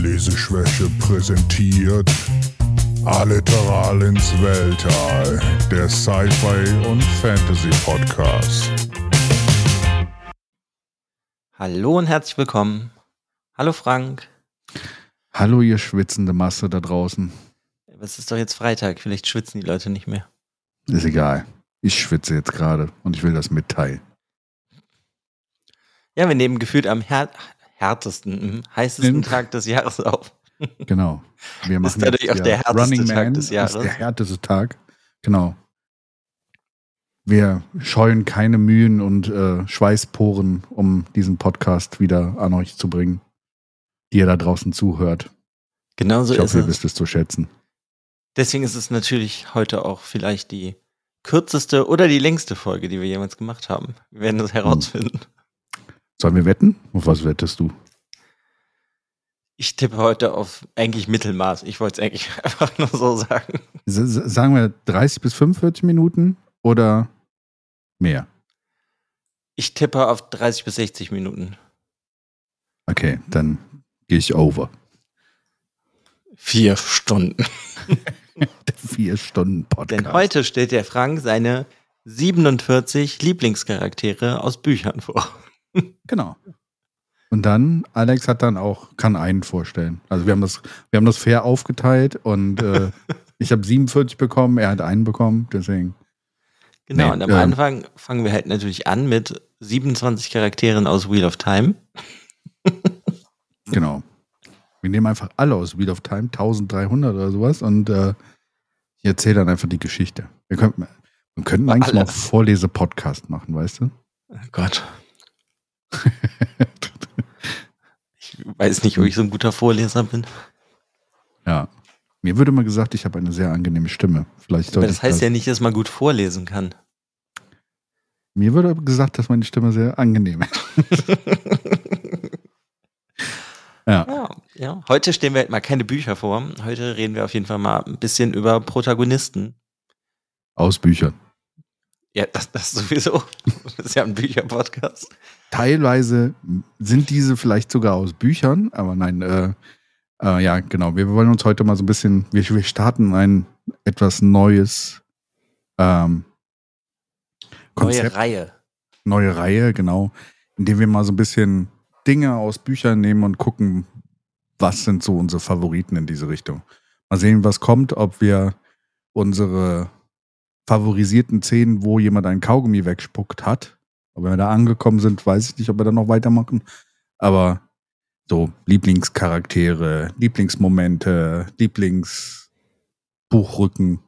Leseschwäche präsentiert Alliteral ins Weltall, der Sci-Fi und Fantasy Podcast. Hallo und herzlich willkommen. Hallo Frank. Hallo, ihr schwitzende Masse da draußen. Es ist doch jetzt Freitag, vielleicht schwitzen die Leute nicht mehr. Ist egal. Ich schwitze jetzt gerade und ich will das mitteilen. Ja, wir nehmen gefühlt am här härtesten, hm, heißesten Tag des Jahres auf. Genau. Wir Ist machen dadurch jetzt auch der härteste Running Tag Man des Jahres. Ist der härteste Tag. Genau. Wir scheuen keine Mühen und äh, Schweißporen, um diesen Podcast wieder an euch zu bringen, die ihr da draußen zuhört. Genau so ich ist hoffe, ihr es. wisst es zu schätzen. Deswegen ist es natürlich heute auch vielleicht die kürzeste oder die längste Folge, die wir jemals gemacht haben. Wir werden das herausfinden. Sollen wir wetten? Auf was wettest du? Ich tippe heute auf eigentlich Mittelmaß. Ich wollte es eigentlich einfach nur so sagen. S sagen wir 30 bis 45 Minuten oder mehr? Ich tippe auf 30 bis 60 Minuten. Okay, dann gehe ich over. Vier Stunden. Der vier Stunden Podcast. Denn heute stellt der Frank seine 47 Lieblingscharaktere aus Büchern vor. Genau. Und dann, Alex hat dann auch, kann einen vorstellen. Also wir haben das, wir haben das fair aufgeteilt und äh, ich habe 47 bekommen, er hat einen bekommen, deswegen. Genau, Nee, und am ähm. Anfang fangen wir halt natürlich an mit 27 Charakteren aus Wheel of Time. Genau. Wir nehmen einfach alle aus Wheel of Time, 1300 oder sowas und äh, ich erzähle dann einfach die Geschichte. Wir könnten, wir könnten eigentlich Alle. mal Vorlese-Podcast machen, weißt du? Oh Gott. Ich weiß nicht, ob ich so ein guter Vorleser bin. ja. Mir würde mal gesagt, ich habe eine sehr angenehme Stimme. Vielleicht Aber das heißt ja nicht, dass man gut vorlesen kann. Mir würde gesagt, dass meine Stimme sehr angenehm ist. ja. Ja, ja. Heute stellen wir halt mal keine Bücher vor. Heute reden wir auf jeden Fall mal ein bisschen über Protagonisten. Aus Büchern. Ja, das, das sowieso. Das ist ja ein Bücherpodcast. Teilweise sind diese vielleicht sogar aus Büchern, aber nein, äh, äh, ja, genau. Wir wollen uns heute mal so ein bisschen, wir, wir starten ein etwas neues ähm, Konzept, Neue Reihe. neue Reihe, genau, indem wir mal so ein bisschen Dinge aus Büchern nehmen und gucken, was sind so unsere Favoriten in diese Richtung. Mal sehen, was kommt, ob wir unsere favorisierten Szenen, wo jemand einen Kaugummi wegspuckt hat. Aber wenn wir da angekommen sind, weiß ich nicht, ob wir da noch weitermachen. Aber so Lieblingscharaktere, Lieblingsmomente, Lieblingsbuchrücken,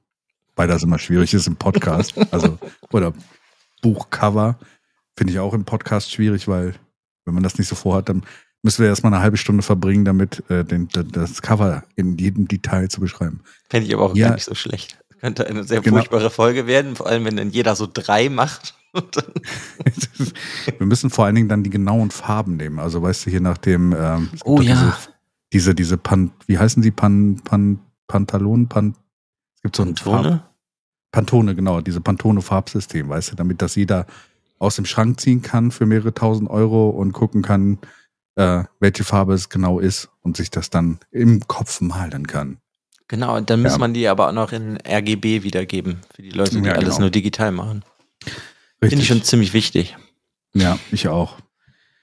weil das immer schwierig ist im Podcast. Also, oder Buchcover finde ich auch im Podcast schwierig, weil wenn man das nicht so vorhat, dann müssen wir erstmal eine halbe Stunde verbringen, damit äh, den, das Cover in jedem Detail zu beschreiben. Fände ich aber auch Ja. gar nicht so schlecht. Könnte eine sehr Genau. furchtbare Folge werden, vor allem wenn dann jeder so drei macht. Wir müssen vor allen Dingen dann die genauen Farben nehmen. Also weißt du, hier nach dem ähm, oh ja, diese, diese, diese Pan, wie heißen sie? Pan, Pan, Pantalonen, Pan, es gibt so ein Farb, Tone? Pantone, genau, diese Pantone-Farbsystem, weißt du, damit das jeder aus dem Schrank ziehen kann für mehrere tausend Euro und gucken kann, äh, welche Farbe es genau ist und sich das dann im Kopf malen kann. Genau, und dann muss Ja. man die aber auch noch in RGB wiedergeben, für die Leute, die Ja, alles genau. nur digital machen. Finde ich schon ziemlich wichtig. Ja, ich auch.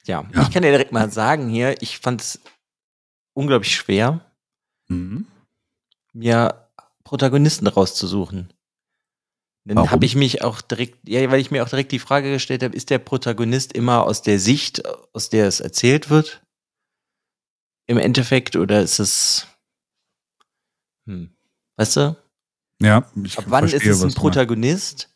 Ja, Ja. ich kann dir direkt mal sagen hier, ich fand es unglaublich schwer, Mhm. mir Protagonisten rauszusuchen. Dann habe ich mich auch direkt, ja, weil ich mir auch direkt die Frage gestellt habe, ist der Protagonist immer aus der Sicht, aus der es erzählt wird? Im Endeffekt, oder ist es, hm, weißt du, Ja, ich ab wann ist verstehe, es ein. Protagonist?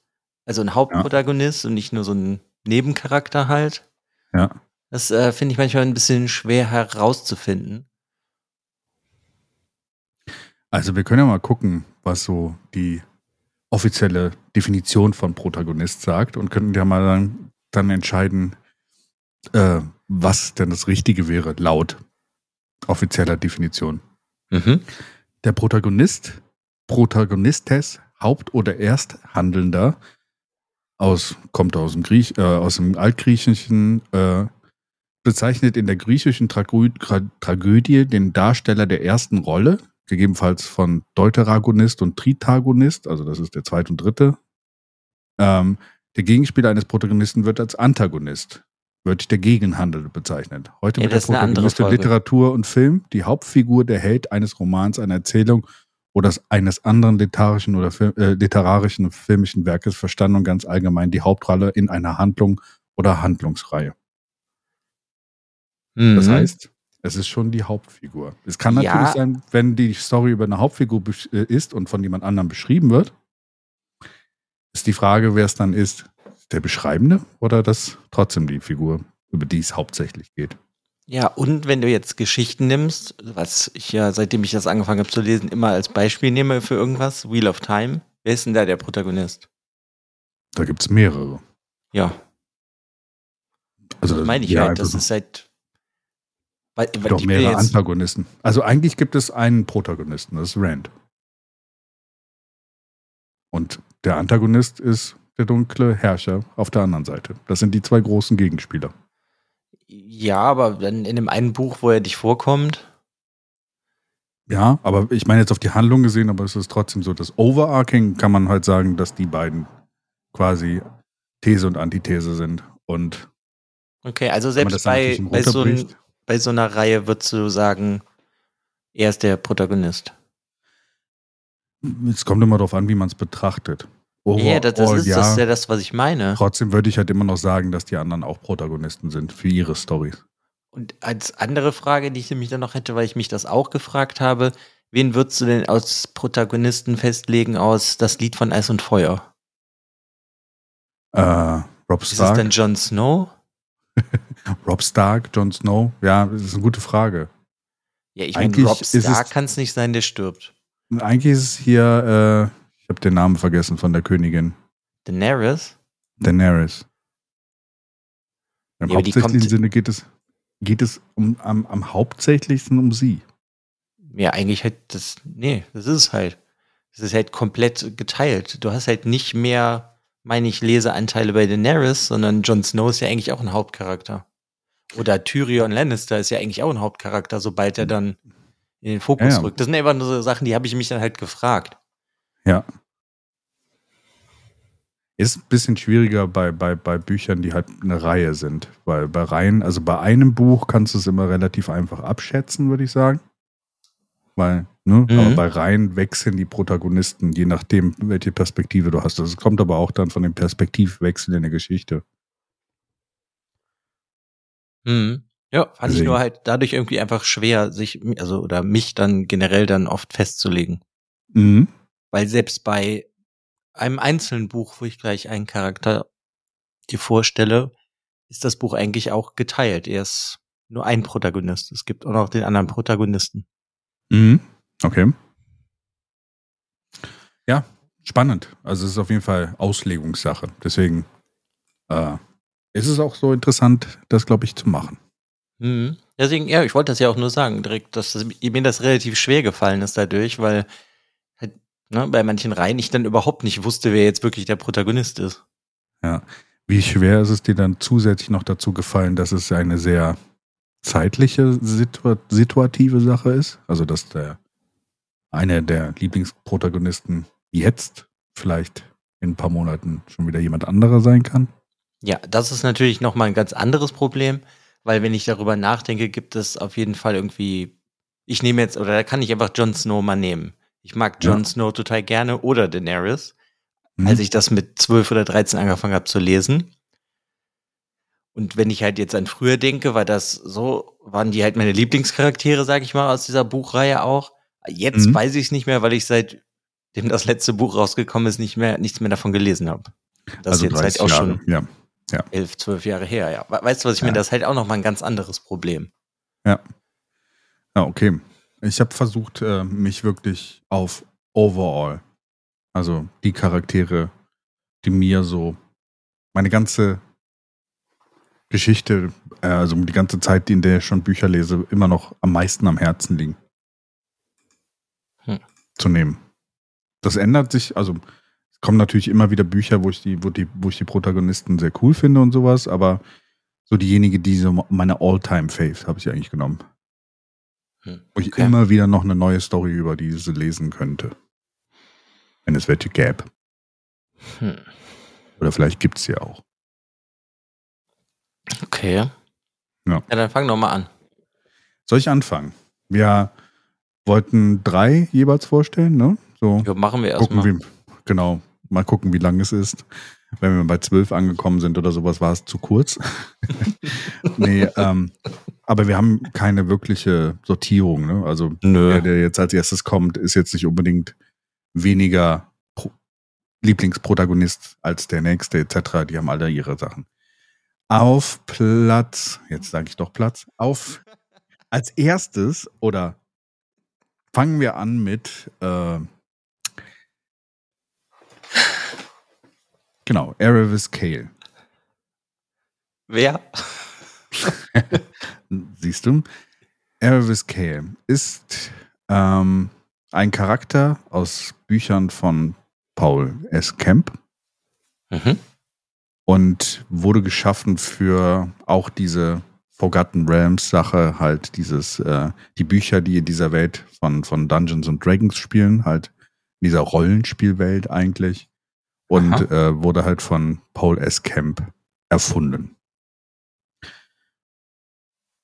Also ein Hauptprotagonist und nicht nur so ein Nebencharakter halt? Ja. Das äh, finde ich manchmal ein bisschen schwer herauszufinden. Also wir können ja mal gucken, was so die offizielle Definition von Protagonist sagt und könnten ja mal dann, dann entscheiden, äh, was denn das Richtige wäre, laut offizieller Definition. Mhm. Der Protagonist, Protagonistes, Haupt- oder Ersthandelnder aus, kommt aus dem, Griech, äh, aus dem Altgriechischen, äh, bezeichnet in der griechischen Tragö Tra Tragödie den Darsteller der ersten Rolle, gegebenenfalls von Deuteragonist und Tritagonist, also das ist der zweite und dritte. Ähm, der Gegenspieler eines Protagonisten wird als Antagonist, wird der Gegenhandel bezeichnet. Heute Ja, wird der das Protagonist in. Literatur und Film die Hauptfigur, der Held eines Romans, einer Erzählung oder eines anderen literarischen oder Fil äh, literarischen filmischen Werkes verstanden und ganz allgemein die Hauptrolle in einer Handlung oder Handlungsreihe. Das Mhm. heißt, es ist schon die Hauptfigur. Es kann natürlich Ja. sein, wenn die Story über eine Hauptfigur äh, ist und von jemand anderem beschrieben wird, ist die Frage, wer es dann ist. Der Beschreibende oder das trotzdem die Figur, über die es hauptsächlich geht. Ja, und wenn du jetzt Geschichten nimmst, was ich ja, seitdem ich das angefangen habe zu lesen, immer als Beispiel nehme für irgendwas, Wheel of Time, wer ist denn da der Protagonist? Da gibt es mehrere. Ja, Also das meine ich ja, halt, das einfach ist halt. Weil, weil doch mehrere jetzt, Antagonisten. Also eigentlich gibt es einen Protagonisten, das ist Rand. Und der Antagonist ist der dunkle Herrscher auf der anderen Seite. Das sind die zwei großen Gegenspieler. ja, aber dann in dem einen Buch, wo er dich vorkommt, Ja, aber ich meine jetzt auf die Handlung gesehen, aber es ist trotzdem so, das Overarching kann man halt sagen, dass die beiden quasi These und Antithese sind. Und okay, also selbst bei, bei, so ein, bei so einer Reihe würdest du sagen, er ist der Protagonist. es kommt immer darauf an, wie man es betrachtet. Ja, das, das Overall, ist das ist ja das, was ich meine. Trotzdem würde ich halt immer noch sagen, dass die anderen auch Protagonisten sind für ihre Storys. Und als andere Frage, die ich nämlich dann noch hätte, weil ich mich das auch gefragt habe, wen würdest du denn als Protagonisten festlegen aus das Lied von Eis und Feuer? Äh, Rob Ist es Stark, denn Jon Snow? Rob Stark, Jon Snow, ja, das ist eine gute Frage. Ja, ich meine, Rob Stark kann es nicht sein, der stirbt. Eigentlich ist es hier, äh, ich habe den Namen vergessen von der Königin, Daenerys? Daenerys. Im Ja, hauptsächlichen Sinne geht es, geht es um, am, am hauptsächlichsten um sie. Ja, eigentlich halt das, nee, das ist es halt. Es ist halt komplett geteilt. Du hast halt nicht mehr, meine ich, Leseanteile bei Daenerys, sondern Jon Snow ist ja eigentlich auch ein Hauptcharakter. Oder Tyrion Lannister ist ja eigentlich auch ein Hauptcharakter, sobald er dann in den Fokus Ja, ja. rückt. Das sind einfach nur so Sachen, die habe ich mich dann halt gefragt. Ja. Ist ein bisschen schwieriger bei, bei, bei Büchern, die halt eine Reihe sind. Weil bei Reihen, also bei einem Buch kannst du es immer relativ einfach abschätzen, würde ich sagen. Weil, ne, Mhm. aber bei Reihen wechseln die Protagonisten, je nachdem, welche Perspektive du hast. Das kommt aber auch dann von dem Perspektivwechsel in der Geschichte. Mhm. Ja, fand ich Deswegen. nur halt dadurch irgendwie einfach schwer, sich, also, oder mich dann generell dann oft festzulegen. Mhm. Weil selbst bei einem einzelnen Buch, wo ich gleich einen Charakter dir vorstelle, ist das Buch eigentlich auch geteilt. Er ist nur ein Protagonist. Es gibt auch noch den anderen Protagonisten. Mhm. Okay. Ja, spannend. Also es ist auf jeden Fall Auslegungssache. Deswegen äh, ist es auch so interessant, das, glaube ich, zu machen. Mhm. Deswegen, ja, ich wollte das ja auch nur sagen, direkt, dass das, mir das relativ schwer gefallen ist dadurch, weil ne, bei manchen Reihen ich dann überhaupt nicht wusste, wer jetzt wirklich der Protagonist ist. Wie schwer ist es dir dann zusätzlich noch dazu gefallen, dass es eine sehr zeitliche, situa situative Sache ist? Also, dass der einer der Lieblingsprotagonisten jetzt vielleicht in ein paar Monaten schon wieder jemand anderer sein kann? Ja, das ist natürlich nochmal ein ganz anderes Problem, weil wenn ich darüber nachdenke, gibt es auf jeden Fall irgendwie, ich nehme jetzt, oder da kann ich einfach Jon Snow mal nehmen. Ich mag Jon Ja. Snow total gerne oder Daenerys, Mhm. als ich das mit 12 oder 13 angefangen habe zu lesen. Und wenn ich halt jetzt an früher denke, war das so, waren die halt meine Lieblingscharaktere, sag ich mal, aus dieser Buchreihe auch. Jetzt Mhm. weiß ich es nicht mehr, weil ich seitdem das letzte Buch rausgekommen ist, nicht mehr, nichts mehr davon gelesen habe. Das ist jetzt halt auch schon Ja. elf, zwölf Jahre her, ja. We- Weißt du, was ich Ja. meine? Das ist halt auch nochmal ein ganz anderes Problem. Ja, okay. Ich habe versucht, äh, mich wirklich auf Overall, also die Charaktere, die mir so meine ganze Geschichte, äh, also die ganze Zeit, in der ich schon Bücher lese, immer noch am meisten am Herzen liegen. Hm. Zu nehmen. Das ändert sich, also es kommen natürlich immer wieder Bücher, wo ich die, wo die, wo ich die Protagonisten sehr cool finde und sowas, aber so diejenige, die so meine All-Time-Fave habe ich eigentlich genommen. Hm, Wo ich okay. immer wieder noch eine neue Story über diese lesen könnte. Wenn es welche gäbe. Hm. Oder vielleicht gibt es sie auch. Okay. Ja. Ja, dann fang doch mal an. Soll ich anfangen? Wir wollten drei jeweils vorstellen, ne? So Ja, machen wir gucken, erstmal. genau, mal gucken, wie lang es ist. Wenn wir bei zwölf angekommen sind oder sowas, war es zu kurz. nee, ähm, aber wir haben keine wirkliche Sortierung, ne? Also Nö. der, der jetzt als erstes kommt, ist jetzt nicht unbedingt weniger Pro Lieblingsprotagonist als der nächste etc. Die haben alle ihre Sachen. Auf Platz, jetzt sage ich doch Platz, auf als erstes oder fangen wir an mit äh, genau, Aravis Kale. Wer? Siehst du? Aravis Kale ist ähm, ein Charakter aus Büchern von Paul S. Kemp Mhm. und wurde geschaffen für auch diese Forgotten Realms Sache, halt dieses, äh, die Bücher, die in dieser Welt von, von Dungeons and Dragons spielen, halt in dieser Rollenspielwelt eigentlich. Und äh, wurde halt von Paul S. Kemp erfunden.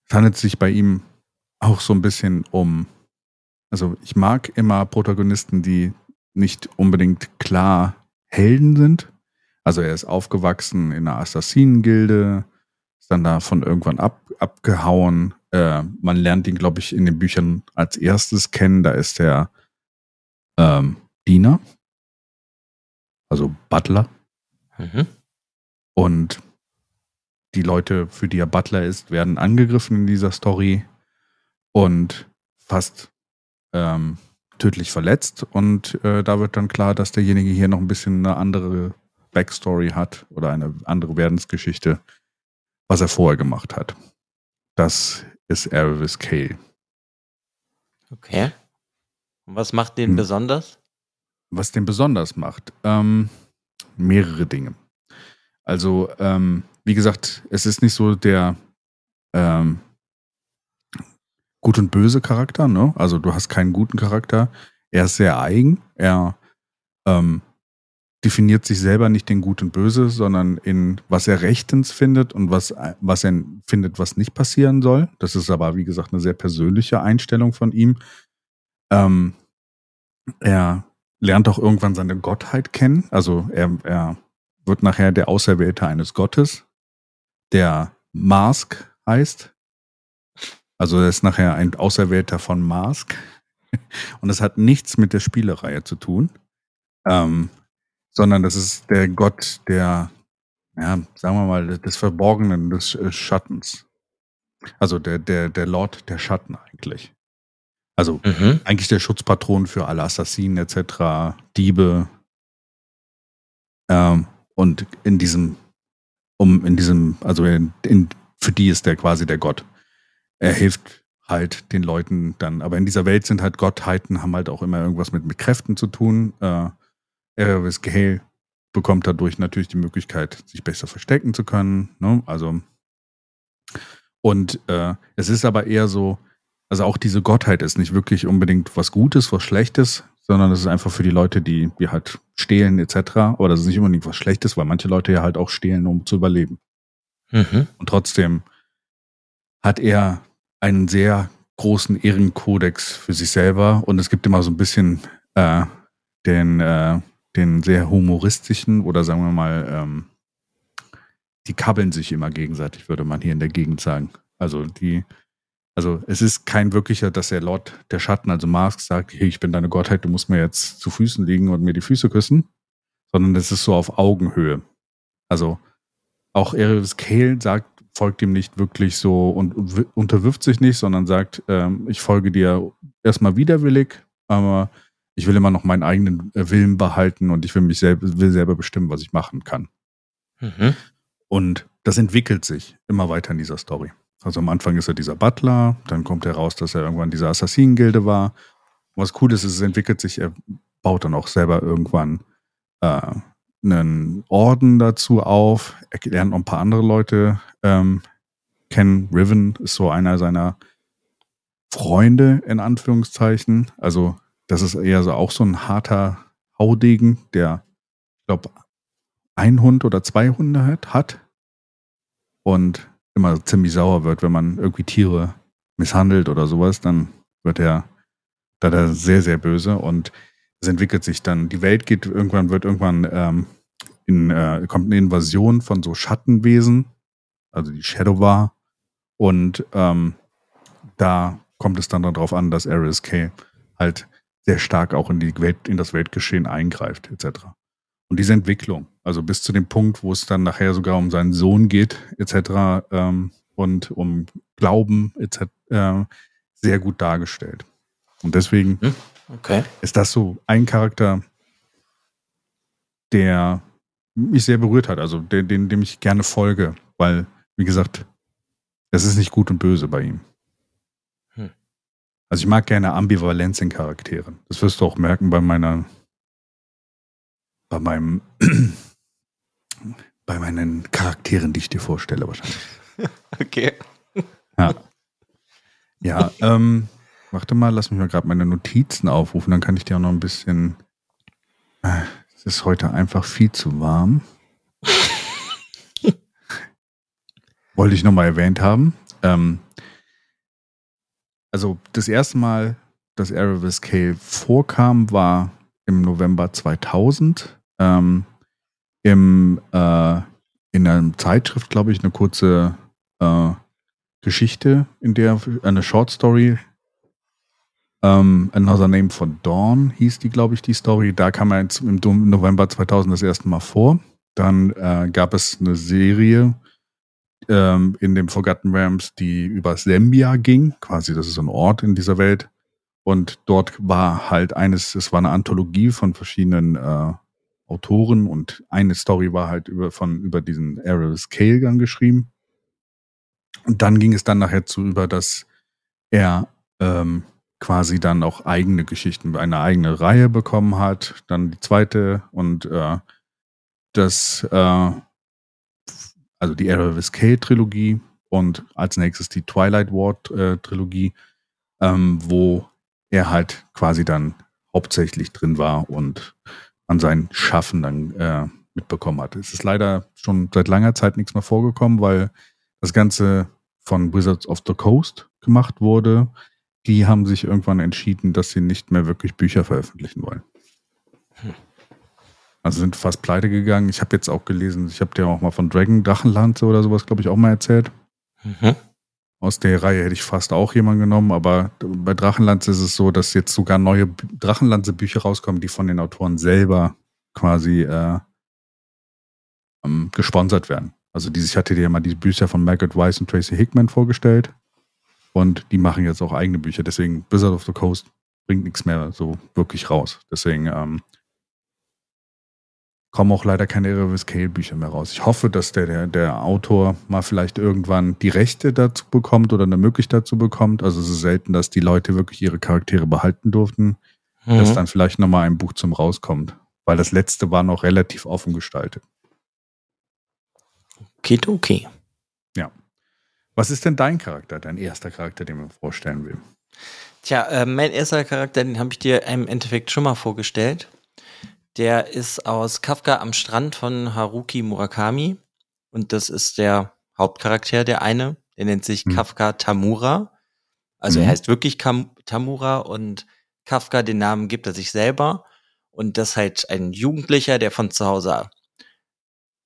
Es handelt sich bei ihm auch so ein bisschen um, also ich mag immer Protagonisten, die nicht unbedingt klar Helden sind. Also er ist aufgewachsen in einer Assassinengilde, ist dann davon irgendwann ab, abgehauen. Äh, man lernt ihn, glaube ich, in den Büchern als erstes kennen. Da ist er ähm, Diener, also Butler. Mhm. Und die Leute, für die er Butler ist, werden angegriffen in dieser Story und fast ähm, tödlich verletzt. Und äh, da wird dann klar, dass derjenige hier noch ein bisschen eine andere Backstory hat oder eine andere Werdensgeschichte, was er vorher gemacht hat. Das ist Aravis Kale. Okay. Und was macht den Hm. besonders? Was den besonders macht, ähm, mehrere Dinge. Also, ähm, wie gesagt, es ist nicht so der ähm, gut und böse Charakter, ne? Also du hast keinen guten Charakter. Er ist sehr eigen. Er ähm, definiert sich selber nicht in gut und böse, sondern in was er rechtens findet und was, was er findet, was nicht passieren soll. Das ist aber, wie gesagt, eine sehr persönliche Einstellung von ihm. Ähm, er lernt auch irgendwann seine Gottheit kennen. Also er, er wird nachher der Auserwählte eines Gottes, der Mask heißt. Also er ist nachher ein Auserwählter von Mask. Und das hat nichts mit der Spielereihe zu tun, ähm, sondern das ist der Gott der, ja, sagen wir mal, des Verborgenen, des äh, Schattens. Also der, der, der Lord der Schatten eigentlich. Also Mhm. eigentlich der Schutzpatron für alle Assassinen etc., Diebe. Ähm, und in diesem, um in diesem, also in, in, für die ist der quasi der Gott. Er hilft halt den Leuten dann, aber in dieser Welt sind halt Gottheiten, haben halt auch immer irgendwas mit, mit Kräften zu tun. Äh, Eravis Gale bekommt dadurch natürlich die Möglichkeit, sich besser verstecken zu können. Ne? Also und äh, es ist aber eher so, also auch diese Gottheit ist nicht wirklich unbedingt was Gutes, was Schlechtes, sondern es ist einfach für die Leute, die, die halt stehlen etc. Aber das ist nicht unbedingt was Schlechtes, weil manche Leute ja halt auch stehlen, um zu überleben. Mhm. Und trotzdem hat er einen sehr großen Ehrenkodex für sich selber und es gibt immer so ein bisschen äh, den, äh, den sehr humoristischen oder sagen wir mal, ähm, die kabbeln sich immer gegenseitig, würde man hier in der Gegend sagen. Also die, also es ist kein wirklicher, dass der Lord der Schatten, also Mask, sagt, hey, ich bin deine Gottheit, du musst mir jetzt zu Füßen liegen und mir die Füße küssen, sondern es ist so auf Augenhöhe. Also auch Erebus Kale sagt, folgt ihm nicht wirklich so und unterwirft sich nicht, sondern sagt, ähm, ich folge dir erstmal widerwillig, aber ich will immer noch meinen eigenen äh, Willen behalten und ich will mich selber, will selber bestimmen, was ich machen kann. Mhm. Und das entwickelt sich immer weiter in dieser Story. Also am Anfang ist er dieser Butler, dann kommt er raus, dass er irgendwann dieser Assassinengilde war. Was cool ist, ist, es entwickelt sich, er baut dann auch selber irgendwann äh, einen Orden dazu auf. Er lernt noch ein paar andere Leute ähm, kennen. Riven ist so einer seiner Freunde, in Anführungszeichen. Also, das ist eher so auch so ein harter Haudegen, der, ich glaube, ein Hund oder zwei Hunde hat, hat und immer ziemlich sauer wird, wenn man irgendwie Tiere misshandelt oder sowas, dann wird er da er sehr, sehr böse und es entwickelt sich dann. Die Welt geht irgendwann, wird irgendwann ähm, in, äh, kommt eine Invasion von so Schattenwesen, also die Shadow war. Und ähm, da kommt es dann darauf an, dass RSK halt sehr stark auch in die Welt, in das Weltgeschehen eingreift, etc. Und diese Entwicklung, also bis zu dem Punkt, wo es dann nachher sogar um seinen Sohn geht, etc. Ähm, und um Glauben, etc. Äh, sehr gut dargestellt. Und deswegen hm, okay. ist das so ein Charakter, der mich sehr berührt hat, also den, den, dem ich gerne folge, weil, wie gesagt, es ist nicht gut und böse bei ihm. Hm. Also ich mag gerne Ambivalenz in Charakteren. Das wirst du auch merken bei meiner, bei meinem, bei meinen Charakteren, die ich dir vorstelle wahrscheinlich. Okay. Ja. Ja, ähm, warte mal, lass mich mal gerade meine Notizen aufrufen, dann kann ich dir auch noch ein bisschen. Äh, es ist heute einfach viel zu warm. Wollte ich nochmal erwähnt haben. Ähm, also das erste Mal, dass Aravis Cave vorkam, war im November 2000. Ähm, im, äh, in einer Zeitschrift, glaube ich, eine kurze äh, Geschichte, in der eine Short Story um, Another Name for Dawn hieß die, glaube ich, die Story. Da kam er im November 2000 das erste Mal vor. Dann äh, gab es eine Serie ähm, in dem Forgotten Realms, die über Sembia ging. Quasi, das ist ein Ort in dieser Welt. Und dort war halt eines, es war eine Anthologie von verschiedenen äh, Autoren und eine Story war halt über, von, über diesen Scale geschrieben. Und dann ging es dann nachher zu über, dass er ähm, quasi dann auch eigene Geschichten, eine eigene Reihe bekommen hat, dann die zweite und äh, das, äh, also die Era of Escape Trilogie und als nächstes die Twilight Ward äh, Trilogie, ähm, wo er halt quasi dann hauptsächlich drin war und an sein Schaffen dann äh, mitbekommen hat. Es ist leider schon seit langer Zeit nichts mehr vorgekommen, weil das Ganze von Wizards of the Coast gemacht wurde die haben sich irgendwann entschieden, dass sie nicht mehr wirklich Bücher veröffentlichen wollen. Hm. Also sind fast pleite gegangen. Ich habe jetzt auch gelesen, ich habe dir auch mal von Dragon Drachenlanze oder sowas, glaube ich, auch mal erzählt. Mhm. Aus der Reihe hätte ich fast auch jemanden genommen, aber bei Drachenlanze ist es so, dass jetzt sogar neue Drachenlanze-Bücher rauskommen, die von den Autoren selber quasi äh, ähm, gesponsert werden. Also dieses, ich hatte dir ja mal die Bücher von Margaret Weiss und Tracy Hickman vorgestellt. Und die machen jetzt auch eigene Bücher. Deswegen Blizzard of the Coast bringt nichts mehr so wirklich raus. Deswegen ähm, kommen auch leider keine Eravis Scale Bücher mehr raus. Ich hoffe, dass der, der, der Autor mal vielleicht irgendwann die Rechte dazu bekommt oder eine Möglichkeit dazu bekommt. Also es ist selten, dass die Leute wirklich ihre Charaktere behalten durften, mhm. dass dann vielleicht nochmal ein Buch zum rauskommt. Weil das letzte war noch relativ offen gestaltet. Okay, okay. Was ist denn dein Charakter, dein erster Charakter, den man vorstellen will? Tja, äh, mein erster Charakter, den habe ich dir im Endeffekt schon mal vorgestellt. Der ist aus Kafka am Strand von Haruki Murakami. Und das ist der Hauptcharakter, der eine. Der nennt sich hm. Kafka Tamura. Also mhm. er heißt wirklich Kam Tamura und Kafka den Namen gibt er sich selber. Und das ist halt ein Jugendlicher, der von zu Hause,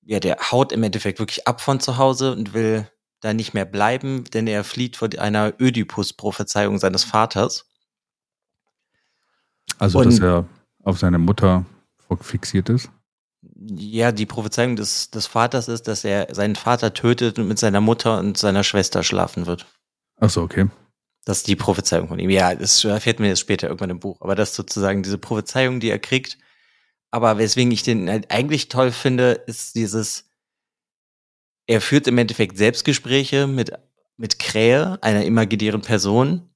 ja, der haut im Endeffekt wirklich ab von zu Hause und will da nicht mehr bleiben, denn er flieht vor einer Ödipus-Prophezeiung seines Vaters. Also, Und, dass er auf seine Mutter fixiert ist? Ja, die Prophezeiung des, des Vaters ist, dass er seinen Vater tötet und mit seiner Mutter und seiner Schwester schlafen wird. Ach so, okay. Das ist die Prophezeiung von ihm. Ja, das erfährt man jetzt später irgendwann im Buch. Aber das ist sozusagen diese Prophezeiung, die er kriegt. Aber weswegen ich den halt eigentlich toll finde, ist dieses, er führt im Endeffekt Selbstgespräche mit, mit Krähe, einer imaginären Person.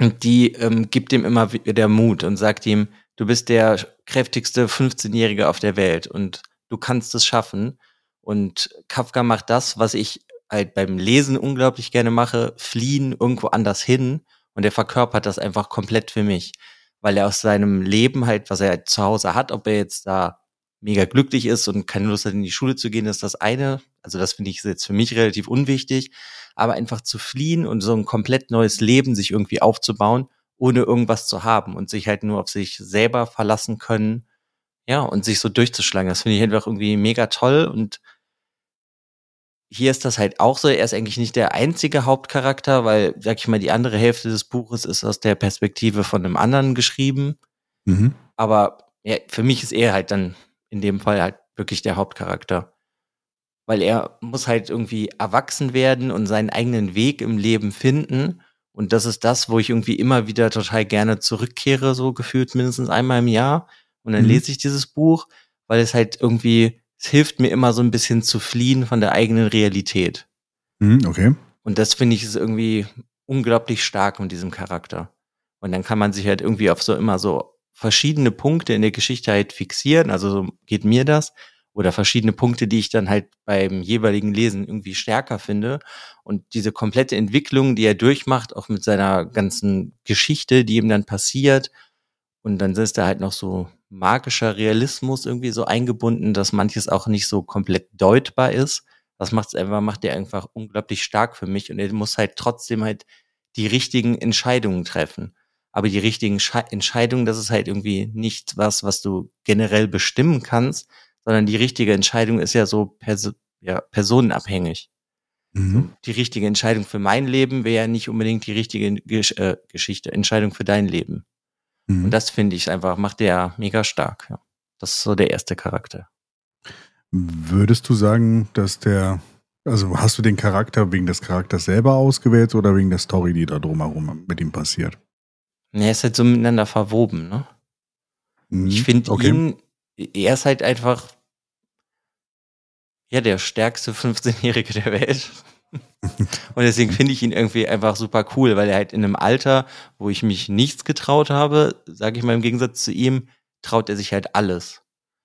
Und die ähm, gibt ihm immer wieder Mut und sagt ihm, du bist der kräftigste 15-Jährige auf der Welt und du kannst es schaffen. Und Kafka macht das, was ich halt beim Lesen unglaublich gerne mache, fliehen irgendwo anders hin. Und er verkörpert das einfach komplett für mich. Weil er aus seinem Leben halt, was er halt zu Hause hat, ob er jetzt da mega glücklich ist und keine Lust hat, in die Schule zu gehen, ist das eine. Also das finde ich jetzt für mich relativ unwichtig. Aber einfach zu fliehen und so ein komplett neues Leben sich irgendwie aufzubauen, ohne irgendwas zu haben und sich halt nur auf sich selber verlassen können. Ja, und sich so durchzuschlagen. Das finde ich einfach irgendwie mega toll und hier ist das halt auch so. Er ist eigentlich nicht der einzige Hauptcharakter, weil, sag ich mal, die andere Hälfte des Buches ist aus der Perspektive von einem anderen geschrieben. Mhm. Aber ja, für mich ist er halt dann in dem Fall halt wirklich der Hauptcharakter. Weil er muss halt irgendwie erwachsen werden und seinen eigenen Weg im Leben finden. Und das ist das, wo ich irgendwie immer wieder total gerne zurückkehre, so gefühlt mindestens einmal im Jahr. Und dann mhm. lese ich dieses Buch, weil es halt irgendwie es hilft mir immer so ein bisschen zu fliehen von der eigenen Realität. Mhm, okay. Und das finde ich ist irgendwie unglaublich stark mit diesem Charakter. Und dann kann man sich halt irgendwie auf so immer so verschiedene Punkte in der Geschichte halt fixieren. Also so geht mir das. Oder verschiedene Punkte, die ich dann halt beim jeweiligen Lesen irgendwie stärker finde. Und diese komplette Entwicklung, die er durchmacht, auch mit seiner ganzen Geschichte, die ihm dann passiert. Und dann ist da halt noch so magischer Realismus irgendwie so eingebunden, dass manches auch nicht so komplett deutbar ist. Das macht es einfach, macht der einfach unglaublich stark für mich und er muss halt trotzdem halt die richtigen Entscheidungen treffen. Aber die richtigen Sche Entscheidungen, das ist halt irgendwie nicht was, was du generell bestimmen kannst, sondern die richtige Entscheidung ist ja so perso ja, personenabhängig. Mhm. So, die richtige Entscheidung für mein Leben wäre ja nicht unbedingt die richtige Gesch äh, Geschichte, Entscheidung für dein Leben. Mhm. Und das finde ich einfach, macht der mega stark. Ja. Das ist so der erste Charakter. Würdest du sagen, dass der, also hast du den Charakter wegen des Charakters selber ausgewählt oder wegen der Story, die da drumherum mit ihm passiert? Er ist halt so miteinander verwoben, ne? Mhm. Ich finde okay. ihn, er ist halt einfach, ja, der stärkste 15-Jährige der Welt. Und deswegen finde ich ihn irgendwie einfach super cool, weil er halt in einem Alter, wo ich mich nichts getraut habe, sage ich mal im Gegensatz zu ihm, traut er sich halt alles.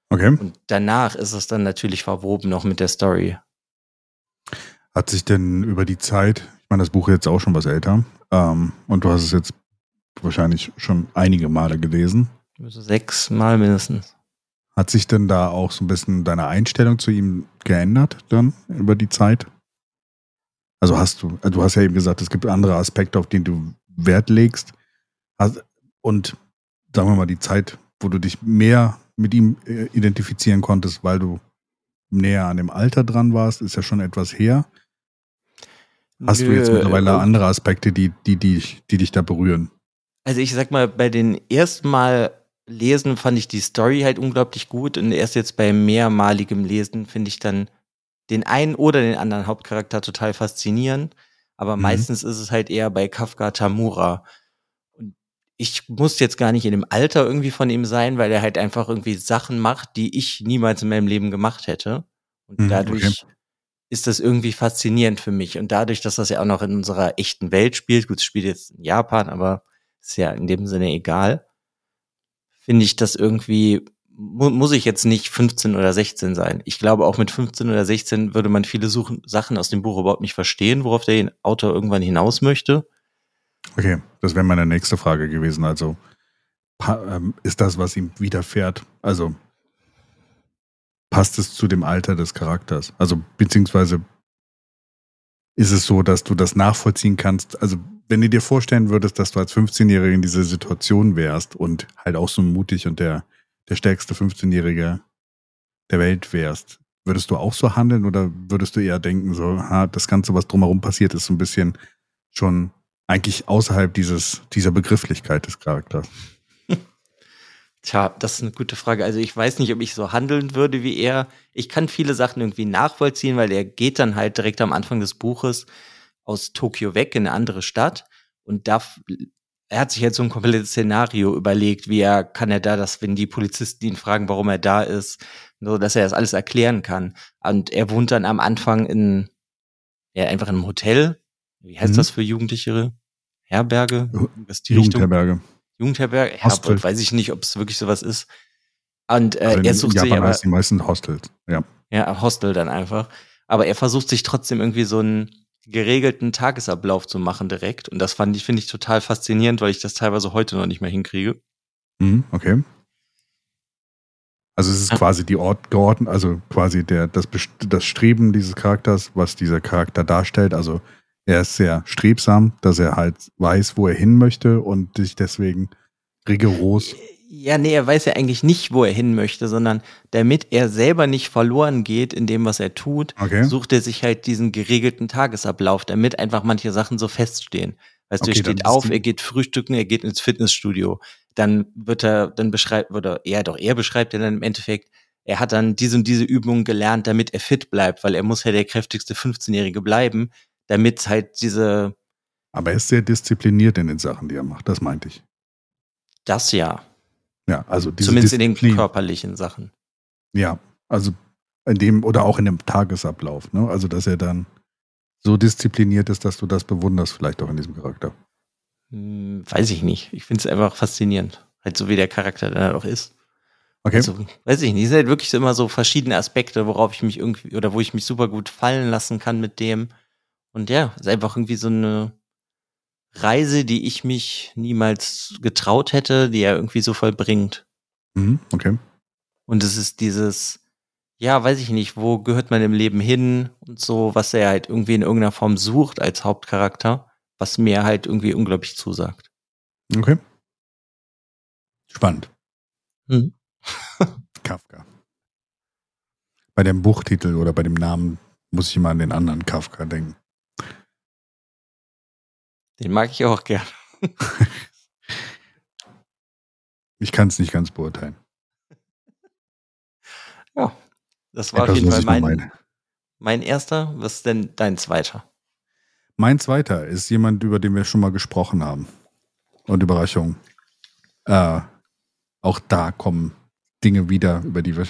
Okay. Und danach ist es dann natürlich verwoben noch mit der Story. Hat sich denn über die Zeit, ich meine, das Buch ist jetzt auch schon was älter, ähm, und du hast es jetzt wahrscheinlich schon einige Male gelesen. Also sechs Mal mindestens. Hat sich denn da auch so ein bisschen deine Einstellung zu ihm geändert dann über die Zeit? Also hast du, du hast ja eben gesagt, es gibt andere Aspekte, auf die du Wert legst. Und sagen wir mal, die Zeit, wo du dich mehr mit ihm äh, identifizieren konntest, weil du näher an dem Alter dran warst, ist ja schon etwas her. Hast Nö, du jetzt mittlerweile äh, andere Aspekte, die, die, die, die dich da berühren? Also ich sag mal, bei den ersten Mal lesen fand ich die Story halt unglaublich gut und erst jetzt bei mehrmaligem Lesen finde ich dann den einen oder den anderen Hauptcharakter total faszinierend, aber mhm. meistens ist es halt eher bei Kafka Tamura. Und ich muss jetzt gar nicht in dem Alter irgendwie von ihm sein, weil er halt einfach irgendwie Sachen macht, die ich niemals in meinem Leben gemacht hätte. Und mhm, dadurch okay. ist das irgendwie faszinierend für mich. Und dadurch, dass das ja auch noch in unserer echten Welt spielt, gut, es spielt jetzt in Japan, aber ist ja in dem Sinne egal, finde ich das irgendwie mu muss ich jetzt nicht 15 oder 16 sein. Ich glaube, auch mit 15 oder 16 würde man viele Suchen, Sachen aus dem Buch überhaupt nicht verstehen, worauf der Autor irgendwann hinaus möchte. Okay, das wäre meine nächste Frage gewesen. Also, ähm, ist das, was ihm widerfährt, also passt es zu dem Alter des Charakters? Also, beziehungsweise ist es so, dass du das nachvollziehen kannst? Also, wenn du dir vorstellen würdest, dass du als 15-Jähriger in dieser Situation wärst und halt auch so mutig und der der stärkste 15-Jährige der Welt wärst, würdest du auch so handeln oder würdest du eher denken, so, ha, das Ganze, was drumherum passiert, ist so ein bisschen schon eigentlich außerhalb dieses, dieser Begrifflichkeit des Charakters? Tja, das ist eine gute Frage. Also ich weiß nicht, ob ich so handeln würde wie er. Ich kann viele Sachen irgendwie nachvollziehen, weil er geht dann halt direkt am Anfang des Buches aus Tokio weg in eine andere Stadt und da er hat sich jetzt so ein komplettes Szenario überlegt, wie er kann er da das, wenn die Polizisten ihn fragen, warum er da ist, so dass er das alles erklären kann. Und er wohnt dann am Anfang in, ja, einfach in einem Hotel. Wie heißt mhm. das für Jugendliche? Herberge? Jugendherberge. Jugendherberge? Ja, weiß ich nicht, ob es wirklich sowas ist. Und äh, Also er sucht Japan sich aber, heißt die meisten Hostels. Ja. ja, Hostel dann einfach. Aber er versucht sich trotzdem irgendwie so einen geregelten Tagesablauf zu machen direkt. Und das fand ich, finde ich total faszinierend, weil ich das teilweise heute noch nicht mehr hinkriege. Mhm, okay. Also es ist quasi die Ort geordnet, also quasi der, das, das Streben dieses Charakters, was dieser Charakter darstellt. Also er ist sehr strebsam, dass er halt weiß, wo er hin möchte und sich deswegen rigoros. Ja, nee, er weiß ja eigentlich nicht, wo er hin möchte, sondern damit er selber nicht verloren geht in dem, was er tut, Okay. sucht er sich halt diesen geregelten Tagesablauf, damit einfach manche Sachen so feststehen. Weißt du, Okay, er dann steht auf, er geht frühstücken, er geht ins Fitnessstudio. Dann wird er, dann beschreibt, oder ja doch, er beschreibt ja dann im Endeffekt, er hat dann diese und diese Übungen gelernt, damit er fit bleibt, weil er muss ja der kräftigste 15-Jährige bleiben, damit halt diese, Aber er ist sehr diszipliniert in den Sachen, die er macht. Das meinte ich. das ja, Ja, also zumindest in Disziplin. den körperlichen Sachen. Ja, also in dem oder auch in dem Tagesablauf. Ne? Also dass er dann so diszipliniert ist, dass du das bewunderst, vielleicht auch in diesem Charakter. Hm, weiß ich nicht. Ich finde es einfach faszinierend. Halt so wie der Charakter dann halt auch ist. Okay. Also, weiß ich nicht. Es sind halt wirklich immer so verschiedene Aspekte, worauf ich mich irgendwie, oder wo ich mich super gut fallen lassen kann mit dem. Und ja, es ist einfach irgendwie so eine Reise, die ich mich niemals getraut hätte, die er irgendwie so vollbringt. Mhm, okay. Und es ist dieses, ja, weiß ich nicht, wo gehört man im Leben hin und so, was er halt irgendwie in irgendeiner Form sucht als Hauptcharakter, was mir halt irgendwie unglaublich zusagt. Okay. Spannend. Hm. Kafka. Bei dem Buchtitel oder bei dem Namen muss ich immer an den anderen Kafka denken. Den mag ich auch gern. Ich kann es nicht ganz beurteilen. Ja, das war auf Etwas jeden muss Fall mein, mein erster. Was ist denn dein zweiter? Mein zweiter ist jemand, über den wir schon mal gesprochen haben. Und Überraschung. Äh, auch da kommen Dinge wieder, über die wir.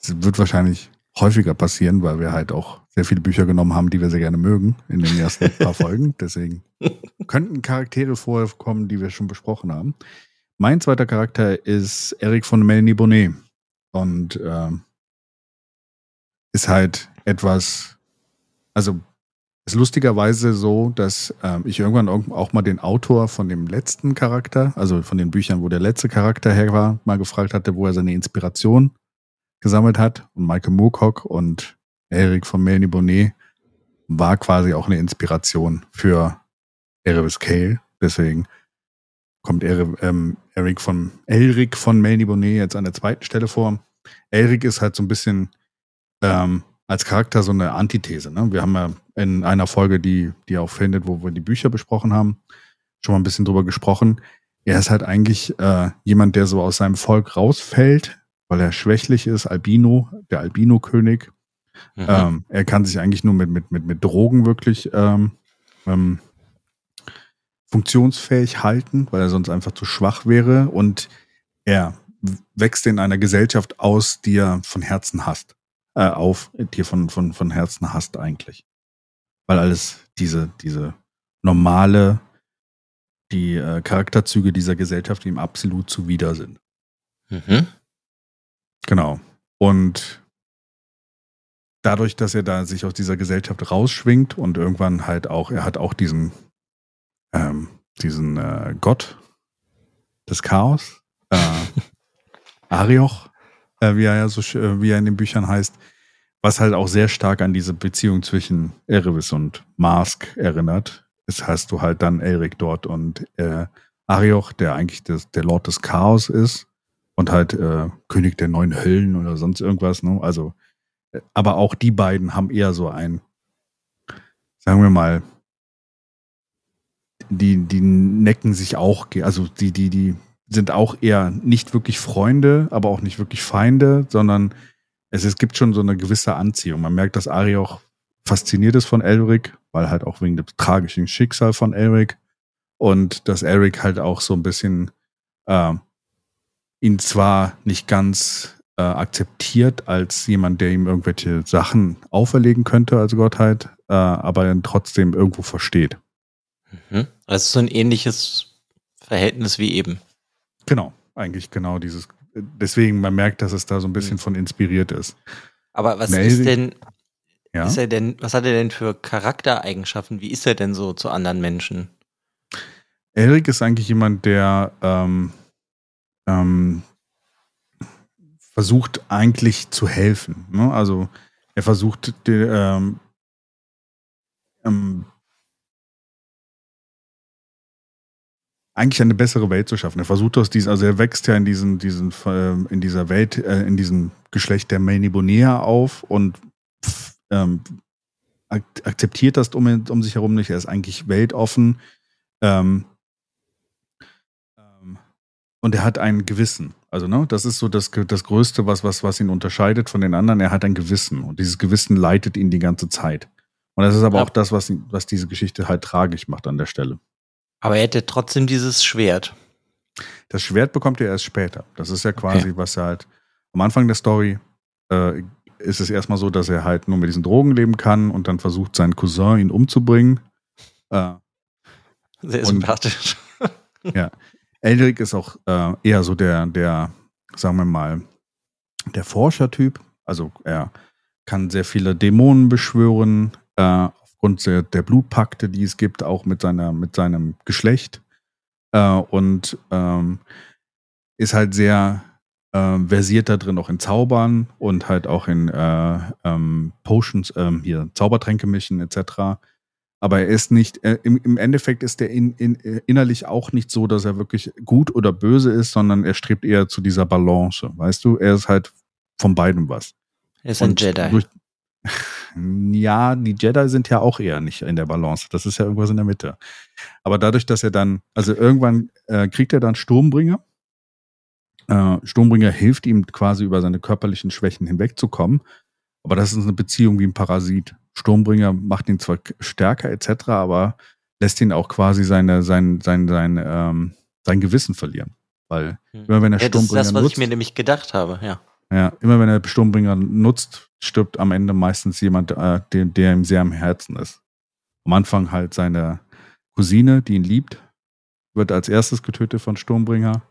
Es wird wahrscheinlich häufiger passieren, weil wir halt auch sehr viele Bücher genommen haben, die wir sehr gerne mögen in den ersten paar Folgen. Deswegen könnten Charaktere vorkommen, die wir schon besprochen haben. Mein zweiter Charakter ist Eric von Melanie Bonnet. Und ähm, ist halt etwas, also ist lustigerweise so, dass ähm, ich irgendwann auch- auch mal den Autor von dem letzten Charakter, also von den Büchern, wo der letzte Charakter her war, mal gefragt hatte, wo er seine Inspiration gesammelt hat. Und Michael Moorcock und Eric von Melanie Bonnet war quasi auch eine Inspiration für Erebus Cale. Deswegen kommt Ere, ähm, Eric von Elric von Melanie Bonnet jetzt an der zweiten Stelle vor. Elric ist halt so ein bisschen ähm, als Charakter so eine Antithese. Ne? Wir haben ja in einer Folge, die, die auch findet, wo wir die Bücher besprochen haben, schon mal ein bisschen drüber gesprochen. Er ist halt eigentlich äh, jemand, der so aus seinem Volk rausfällt, weil er schwächlich ist, Albino, der Albino-König. Mhm. Ähm, er kann sich eigentlich nur mit, mit, mit, mit Drogen wirklich ähm, ähm, funktionsfähig halten, weil er sonst einfach zu schwach wäre. Und er wächst in einer Gesellschaft aus, die er von Herzen hasst. Äh, auf, die er von, von, von Herzen hasst eigentlich. Weil alles diese, diese normale, die äh, Charakterzüge dieser Gesellschaft ihm absolut zuwider sind. Mhm. Genau. Und dadurch, dass er da sich aus dieser Gesellschaft rausschwingt und irgendwann halt auch, er hat auch diesen, ähm, diesen äh, Gott des Chaos, äh, Arioch, äh, wie er ja so, äh, wie er in den Büchern heißt, was halt auch sehr stark an diese Beziehung zwischen Erebus und Mask erinnert. Das heißt, du halt dann Elric dort und äh, Arioch, der eigentlich das, der Lord des Chaos ist und halt äh, König der neuen Höllen oder sonst irgendwas. Ne? Also, aber auch die beiden haben eher so ein, sagen wir mal, die, die necken sich auch, also die, die, die sind auch eher nicht wirklich Freunde, aber auch nicht wirklich Feinde, sondern es, es gibt schon so eine gewisse Anziehung. Man merkt, dass Ari auch fasziniert ist von Elric, weil halt auch wegen dem tragischen Schicksal von Elric und dass Elric halt auch so ein bisschen äh, ihn zwar nicht ganz äh, akzeptiert als jemand, der ihm irgendwelche Sachen auferlegen könnte als Gottheit, äh, aber ihn trotzdem irgendwo versteht. Mhm. Also so ein ähnliches Verhältnis wie eben. Genau, eigentlich genau dieses deswegen, man merkt, dass es da so ein bisschen Hm. von inspiriert ist. Aber was Nee, ist sie- denn, Ja. ist er denn, was hat er denn für Charaktereigenschaften? Wie ist er denn so zu anderen Menschen? Erik ist eigentlich jemand, der ähm, ähm, versucht eigentlich zu helfen. Ne? Also er versucht die, ähm, ähm, eigentlich eine bessere Welt zu schaffen. Er versucht aus diesem, also er wächst ja in diesen, diesen, ähm, in dieser Welt, äh, in diesem Geschlecht der Melnibonea auf und ähm, ak akzeptiert das um, um sich herum nicht. Er ist eigentlich weltoffen. Ähm, und er hat ein Gewissen. Also, ne, das ist so das, das Größte, was, was, was ihn unterscheidet von den anderen. Er hat ein Gewissen. Und dieses Gewissen leitet ihn die ganze Zeit. Und das ist aber Ja. auch das, was, ihn- was diese Geschichte halt tragisch macht an der Stelle. Aber er hätte trotzdem dieses Schwert. Das Schwert bekommt er erst später. Das ist ja quasi, was er halt am Anfang der Story äh, ist es erstmal so, dass er halt nur mit diesen Drogen leben kann und dann versucht sein Cousin ihn umzubringen. Äh, Sehr sympathisch. Eldrick ist auch äh, eher so der, der, sagen wir mal, der Forschertyp. Also er kann sehr viele Dämonen beschwören, äh, aufgrund der, der Blutpakte, die es gibt, auch mit, seiner, mit seinem Geschlecht. Äh, und ähm, ist halt sehr äh, versiert da drin auch in Zaubern und halt auch in äh, ähm, Potions, ähm, hier Zaubertränke mischen etc. Aber er ist nicht, äh, im, im Endeffekt ist er in, in, äh, innerlich auch nicht so, dass er wirklich gut oder böse ist, sondern er strebt eher zu dieser Balance. Weißt du, er ist halt von beidem was. Er ist ein Jedi. Durch, ja, die Jedi sind ja auch eher nicht in der Balance. Das ist ja irgendwas in der Mitte. Aber dadurch, dass er dann, also irgendwann äh, kriegt er dann Sturmbringer. Äh, Sturmbringer hilft ihm quasi über seine körperlichen Schwächen hinwegzukommen. Aber das ist eine Beziehung wie ein Parasit. Sturmbringer macht ihn zwar stärker etc., aber lässt ihn auch quasi seine, sein, sein, sein, ähm, sein Gewissen verlieren. Weil Hm. immer wenn er Ja, das ist Sturmbringer das, was nutzt, ich mir nämlich gedacht habe, ja. ja, immer wenn er Sturmbringer nutzt, stirbt am Ende meistens jemand, äh, der, der ihm sehr am Herzen ist. Am Anfang halt seine Cousine, die ihn liebt, wird als erstes getötet von Sturmbringer.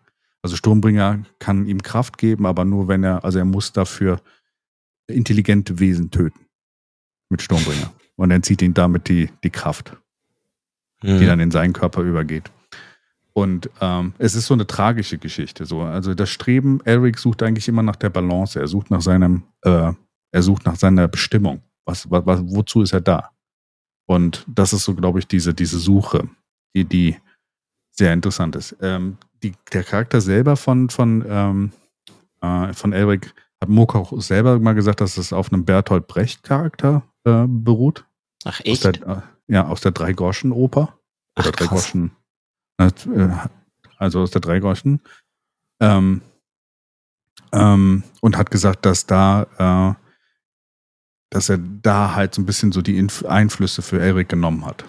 Also Sturmbringer kann ihm Kraft geben, aber nur wenn er, also er muss dafür intelligente Wesen töten. Mit Sturmbringer. Und er zieht ihn damit die, die Kraft die Hm. dann in seinen Körper übergeht. Und ähm, es ist so eine tragische Geschichte. So. Also das Streben, Eric sucht eigentlich immer nach der Balance. Er sucht nach seinem, äh, er sucht nach seiner Bestimmung. Was, was, was, wozu ist er da? Und das ist so, glaube ich, diese, diese Suche, die, die sehr interessant ist. Ähm, die, der Charakter selber von, von, ähm, äh, von Elric hat Moka auch selber mal gesagt, dass es auf einem Bertolt Brecht-Charakter äh, beruht. Ach, Aus echt? der, äh, ja, aus der Dreigroschen-Oper. Ach, Oder krass. Dreigroschen. äh, Also aus der Dreigroschen. Ähm, ähm, und hat gesagt, dass da, äh, dass er da halt so ein bisschen so die Inf Einflüsse für Elric genommen hat.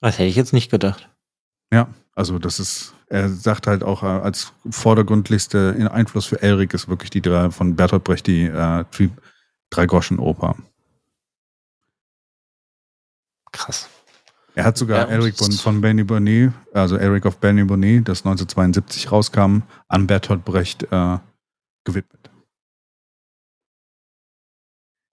Das hätte ich jetzt nicht gedacht. Ja, also das ist, er sagt halt auch äh, als vordergründlichste Einfluss für Elric ist wirklich die drei von Bertolt Brecht, die äh, die Dreigroschen-Oper. Krass. Er hat sogar Ja, Eric von, von Benny Bonnet, also Eric of Benny Bonnet, das 1972 rauskam, an Bertolt Brecht äh, gewidmet.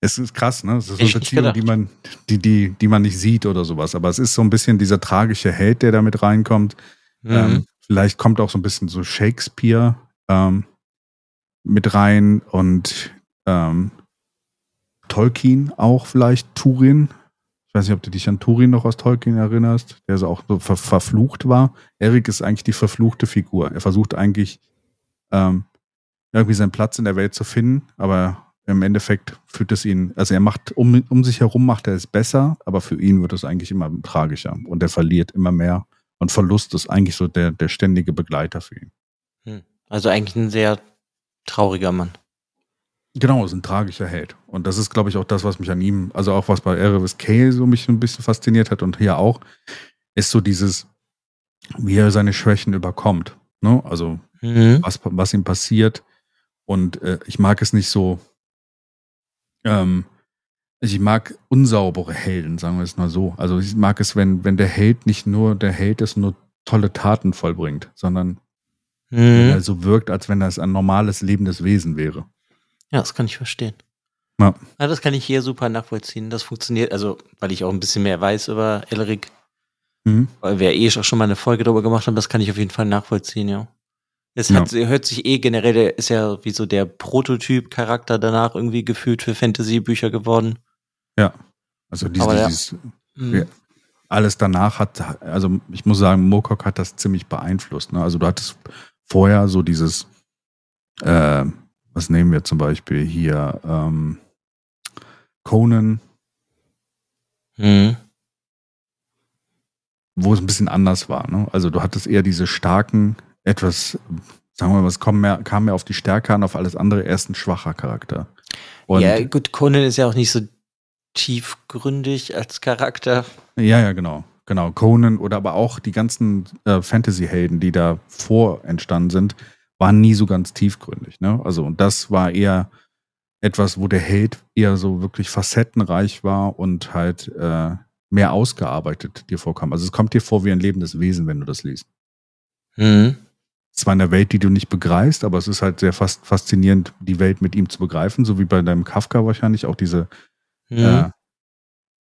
Es ist krass, ne? Es ist eine ich die man, die, die, die man nicht sieht oder sowas. Aber es ist so ein bisschen dieser tragische Held, der da mit reinkommt. Mhm. Ähm, vielleicht kommt auch so ein bisschen so Shakespeare ähm, mit rein und ähm, Tolkien auch vielleicht, Turin. Ich weiß nicht, ob du dich an Turin noch aus Tolkien erinnerst, der so auch so ver verflucht war. Eric ist eigentlich die verfluchte Figur. Er versucht eigentlich ähm, irgendwie seinen Platz in der Welt zu finden, aber im Endeffekt führt es ihn, also er macht, um, um sich herum macht er es besser, aber für ihn wird es eigentlich immer tragischer und er verliert immer mehr. Und Verlust ist eigentlich so der, der ständige Begleiter für ihn. Hm. Also eigentlich ein sehr trauriger Mann. Genau, ist ein tragischer Held. Und das ist, glaube ich, auch das, was mich an ihm, also auch was bei Erebus Kale so mich ein bisschen fasziniert hat und hier auch, ist so dieses, wie er seine Schwächen überkommt. Ne? Also Mhm. was, was ihm passiert. Und äh, ich mag es nicht so, ähm, ich mag unsaubere Helden, sagen wir es mal so. Also ich mag es, wenn, wenn der Held nicht nur der Held ist und nur tolle Taten vollbringt, sondern Wenn Mhm. er so wirkt, als wenn das ein normales, lebendes Wesen wäre. Ja, das kann ich verstehen. Ja. Ja, das kann ich hier super nachvollziehen. Das funktioniert, also, weil ich auch ein bisschen mehr weiß über Elric, Mhm. weil wir eh auch schon mal eine Folge darüber gemacht haben, das kann ich auf jeden Fall nachvollziehen, ja. Es Ja. hat, hört sich eh generell, der ist ja wie so der Prototyp-Charakter danach irgendwie gefühlt für Fantasy-Bücher geworden. Also diese, Aber ja. dieses, Mhm. Ja. alles danach hat, also ich muss sagen, Moorcock hat das ziemlich beeinflusst. Ne? Also du hattest vorher so dieses, äh, was nehmen wir zum Beispiel hier, ähm, Conan, Mhm. wo es ein bisschen anders war. Ne? Also du hattest eher diese starken, etwas, sagen wir mal, es kam mehr, kam mehr auf die Stärke an, auf alles andere erst ein schwacher Charakter. Und ja, gut, Conan ist ja auch nicht so tiefgründig als Charakter. Ja, ja, genau. Genau. Conan oder aber auch die ganzen äh, Fantasy-Helden, die da vor entstanden sind, waren nie so ganz tiefgründig. Ne? Also, und das war eher etwas, wo der Held eher so wirklich facettenreich war und halt äh, mehr ausgearbeitet dir vorkam. Also, es kommt dir vor wie ein lebendes Wesen, wenn du das liest. Mhm. Zwar in einer Welt, die du nicht begreifst, aber es ist halt sehr fast faszinierend, die Welt mit ihm zu begreifen, so wie bei deinem Kafka wahrscheinlich auch diese Mhm. äh,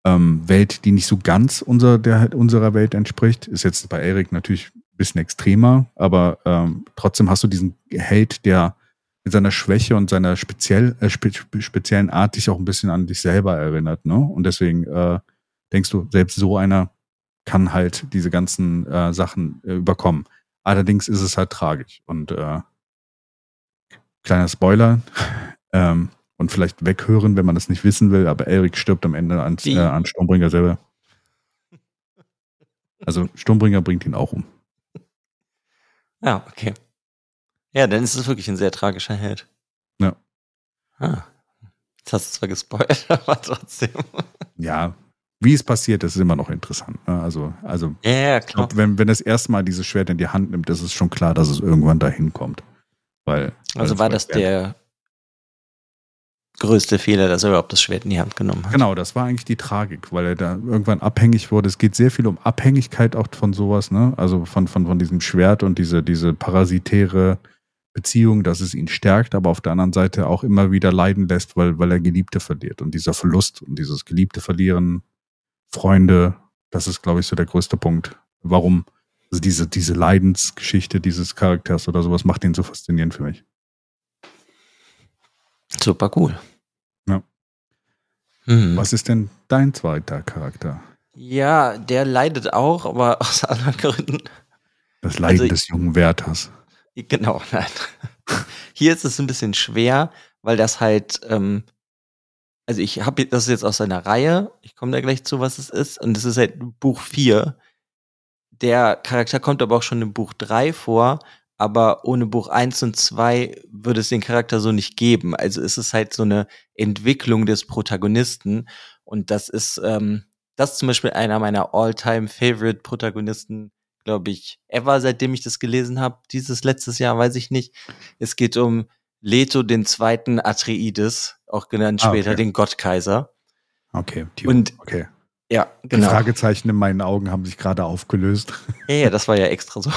ähm, Welt, die nicht so ganz unser, der, unserer Welt entspricht. Ist jetzt bei Erik natürlich bisschen extremer, aber ähm, trotzdem hast du diesen Held, der mit seiner Schwäche und seiner speziell, äh, spe speziellen Art dich auch ein bisschen an dich selber erinnert. Ne? Und deswegen äh, denkst du, selbst so einer kann halt diese ganzen äh, Sachen äh, überkommen. Allerdings ist es halt tragisch. Und äh, kleiner Spoiler, ähm, und vielleicht weghören, wenn man das nicht wissen will, aber Erik stirbt am Ende an, äh, an Sturmbringer selber. Also Sturmbringer bringt ihn auch um. Ja, okay. Ja, dann ist es wirklich ein sehr tragischer Held. Ja. Ah. Jetzt hast du zwar gespoilert, aber trotzdem. Ja, wie es passiert, das ist immer noch interessant. Ne? Also, also Ja, ja, klar. glaub, wenn, wenn das erste Mal dieses Schwert in die Hand nimmt, ist es schon klar, dass es irgendwann dahin kommt. Weil, Also war das der größte Fehler, dass er überhaupt das Schwert in die Hand genommen hat. Genau, das war eigentlich die Tragik, weil er da irgendwann abhängig wurde. Es geht sehr viel um Abhängigkeit auch von sowas, ne? Also von, von, von diesem Schwert und diese, diese parasitäre Beziehung, dass es ihn stärkt, aber auf der anderen Seite auch immer wieder leiden lässt, weil, weil er Geliebte verliert. Und dieser Verlust und dieses Geliebte verlieren, Freunde, das ist, glaube ich, so der größte Punkt. Warum? Also diese, diese Leidensgeschichte dieses Charakters oder sowas macht ihn so faszinierend für mich. Super cool. Ja. Mhm. Was ist denn dein zweiter Charakter? Ja, der leidet auch, aber aus anderen Gründen. Das Leiden Also- des jungen Wärters. Genau, nein. Hier ist es ein bisschen schwer, weil das halt, ähm, also ich habe das jetzt aus seiner Reihe, ich komme da gleich zu, was es ist, und es ist halt Buch 4. Der Charakter kommt aber auch schon in Buch 3 vor, aber ohne Buch 1 und 2 würde es den Charakter so nicht geben. Also es ist halt so eine Entwicklung des Protagonisten und das ist, ähm, das ist zum Beispiel einer meiner All-Time-Favorite-Protagonisten, glaube ich, ever, seitdem ich das gelesen habe. Dieses letztes Jahr, weiß ich nicht. Es geht um Leto den zweiten Atreides, auch genannt Ah, später okay. den Gottkaiser. Okay, Und- okay. Ja, Die genau. Fragezeichen in meinen Augen haben sich gerade aufgelöst. Ja, ja, das war ja extra so.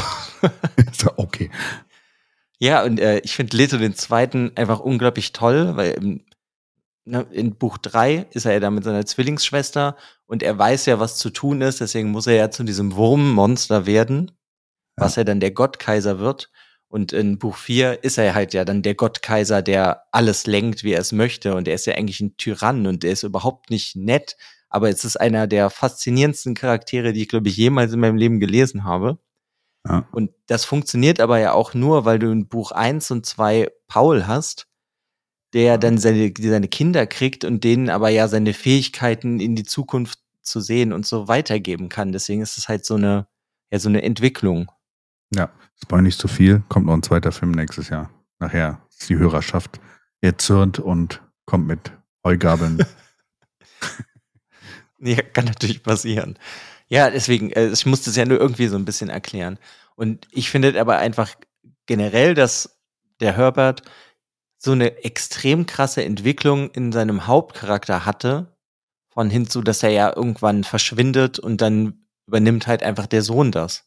okay. Ja, und äh, ich finde Leto den zweiten einfach unglaublich toll, weil im, ne, in Buch 3 ist er ja da mit seiner Zwillingsschwester und er weiß ja, was zu tun ist, deswegen muss er ja zu diesem Wurmmonster werden, was er dann der Gottkaiser wird. Und in Buch 4 ist er halt ja dann der Gottkaiser, der alles lenkt, wie er es möchte. Und er ist ja eigentlich ein Tyrann und er ist überhaupt nicht nett. Aber es ist einer der faszinierendsten Charaktere, die ich, glaube ich, jemals in meinem Leben gelesen habe. Ja. Und das funktioniert aber ja auch nur, weil du in Buch 1 und 2 Paul hast, der dann seine, seine Kinder kriegt und denen aber ja seine Fähigkeiten in die Zukunft zu sehen und so weitergeben kann. Deswegen ist es halt so eine, ja, so eine Entwicklung. Ja, spoil nicht zu viel. Kommt noch ein zweiter Film nächstes Jahr. Nachher ist die Hörerschaft erzürnt und kommt mit Heugabeln. Ja, kann natürlich passieren. Ja, deswegen, äh, ich musste es ja nur irgendwie so ein bisschen erklären. Und ich finde aber einfach generell, dass der Herbert so eine extrem krasse Entwicklung in seinem Hauptcharakter hatte, von hinzu, dass er ja irgendwann verschwindet und dann übernimmt halt einfach der Sohn das.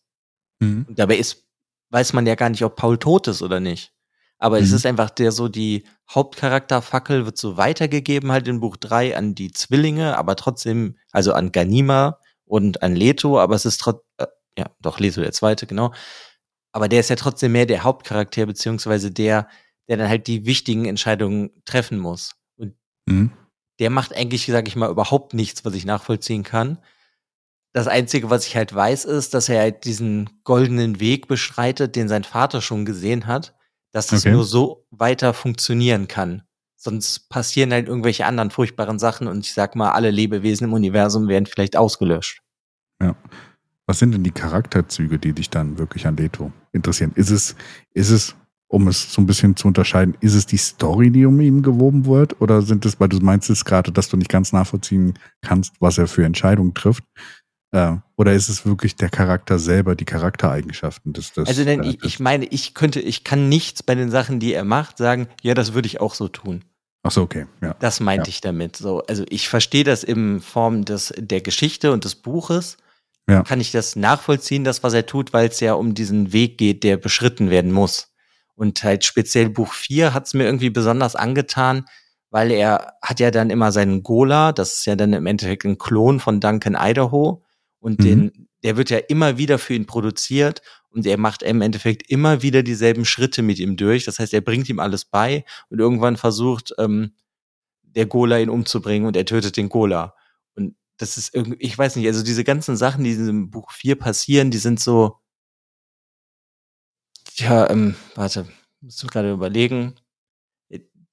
Mhm. Und dabei ist weiß man ja gar nicht, ob Paul tot ist oder nicht. Aber mhm. es ist einfach der so, die Hauptcharakterfackel wird so weitergegeben halt in Buch drei an die Zwillinge, aber trotzdem, also an Ganima und an Leto, aber es ist trotzdem, äh, ja, doch Leto der zweite, genau. Aber der ist ja trotzdem mehr der Hauptcharakter, beziehungsweise der, der dann halt die wichtigen Entscheidungen treffen muss. Und mhm. der macht eigentlich, sag ich mal, überhaupt nichts, was ich nachvollziehen kann. Das Einzige, was ich halt weiß, ist, dass er halt diesen goldenen Weg beschreitet, den sein Vater schon gesehen hat, dass das okay. nur so weiter funktionieren kann. Sonst passieren halt irgendwelche anderen furchtbaren Sachen und ich sag mal, alle Lebewesen im Universum werden vielleicht ausgelöscht. Ja. Was sind denn die Charakterzüge, die dich dann wirklich an Leto interessieren? Ist es, ist es um es so ein bisschen zu unterscheiden, ist es die Story, die um ihn gewoben wird? Oder sind es, weil du meinst es gerade, dass du nicht ganz nachvollziehen kannst, was er für Entscheidungen trifft? Äh, oder ist es wirklich der Charakter selber, die Charaktereigenschaften des, des Also denn ich, ich meine, ich könnte, ich kann nichts bei den Sachen, die er macht, sagen, ja, das würde ich auch so tun. Ach so, okay. Ja. Das meinte ja. ich damit. So, also ich verstehe das in Form des, der Geschichte und des Buches. Ja. Kann ich das nachvollziehen, das, was er tut, weil es ja um diesen Weg geht, der beschritten werden muss. Und halt speziell Buch 4 hat es mir irgendwie besonders angetan, weil er hat ja dann immer seinen Gola, das ist ja dann im Endeffekt ein Klon von Duncan Idaho. Und mhm. den, der wird ja immer wieder für ihn produziert und er macht im Endeffekt immer wieder dieselben Schritte mit ihm durch. Das heißt, er bringt ihm alles bei und irgendwann versucht ähm, der Gola ihn umzubringen und er tötet den Gola. Und das ist irgendwie, ich weiß nicht, also diese ganzen Sachen, die in diesem Buch 4 passieren, die sind so, ja, ähm, warte, musst du gerade überlegen.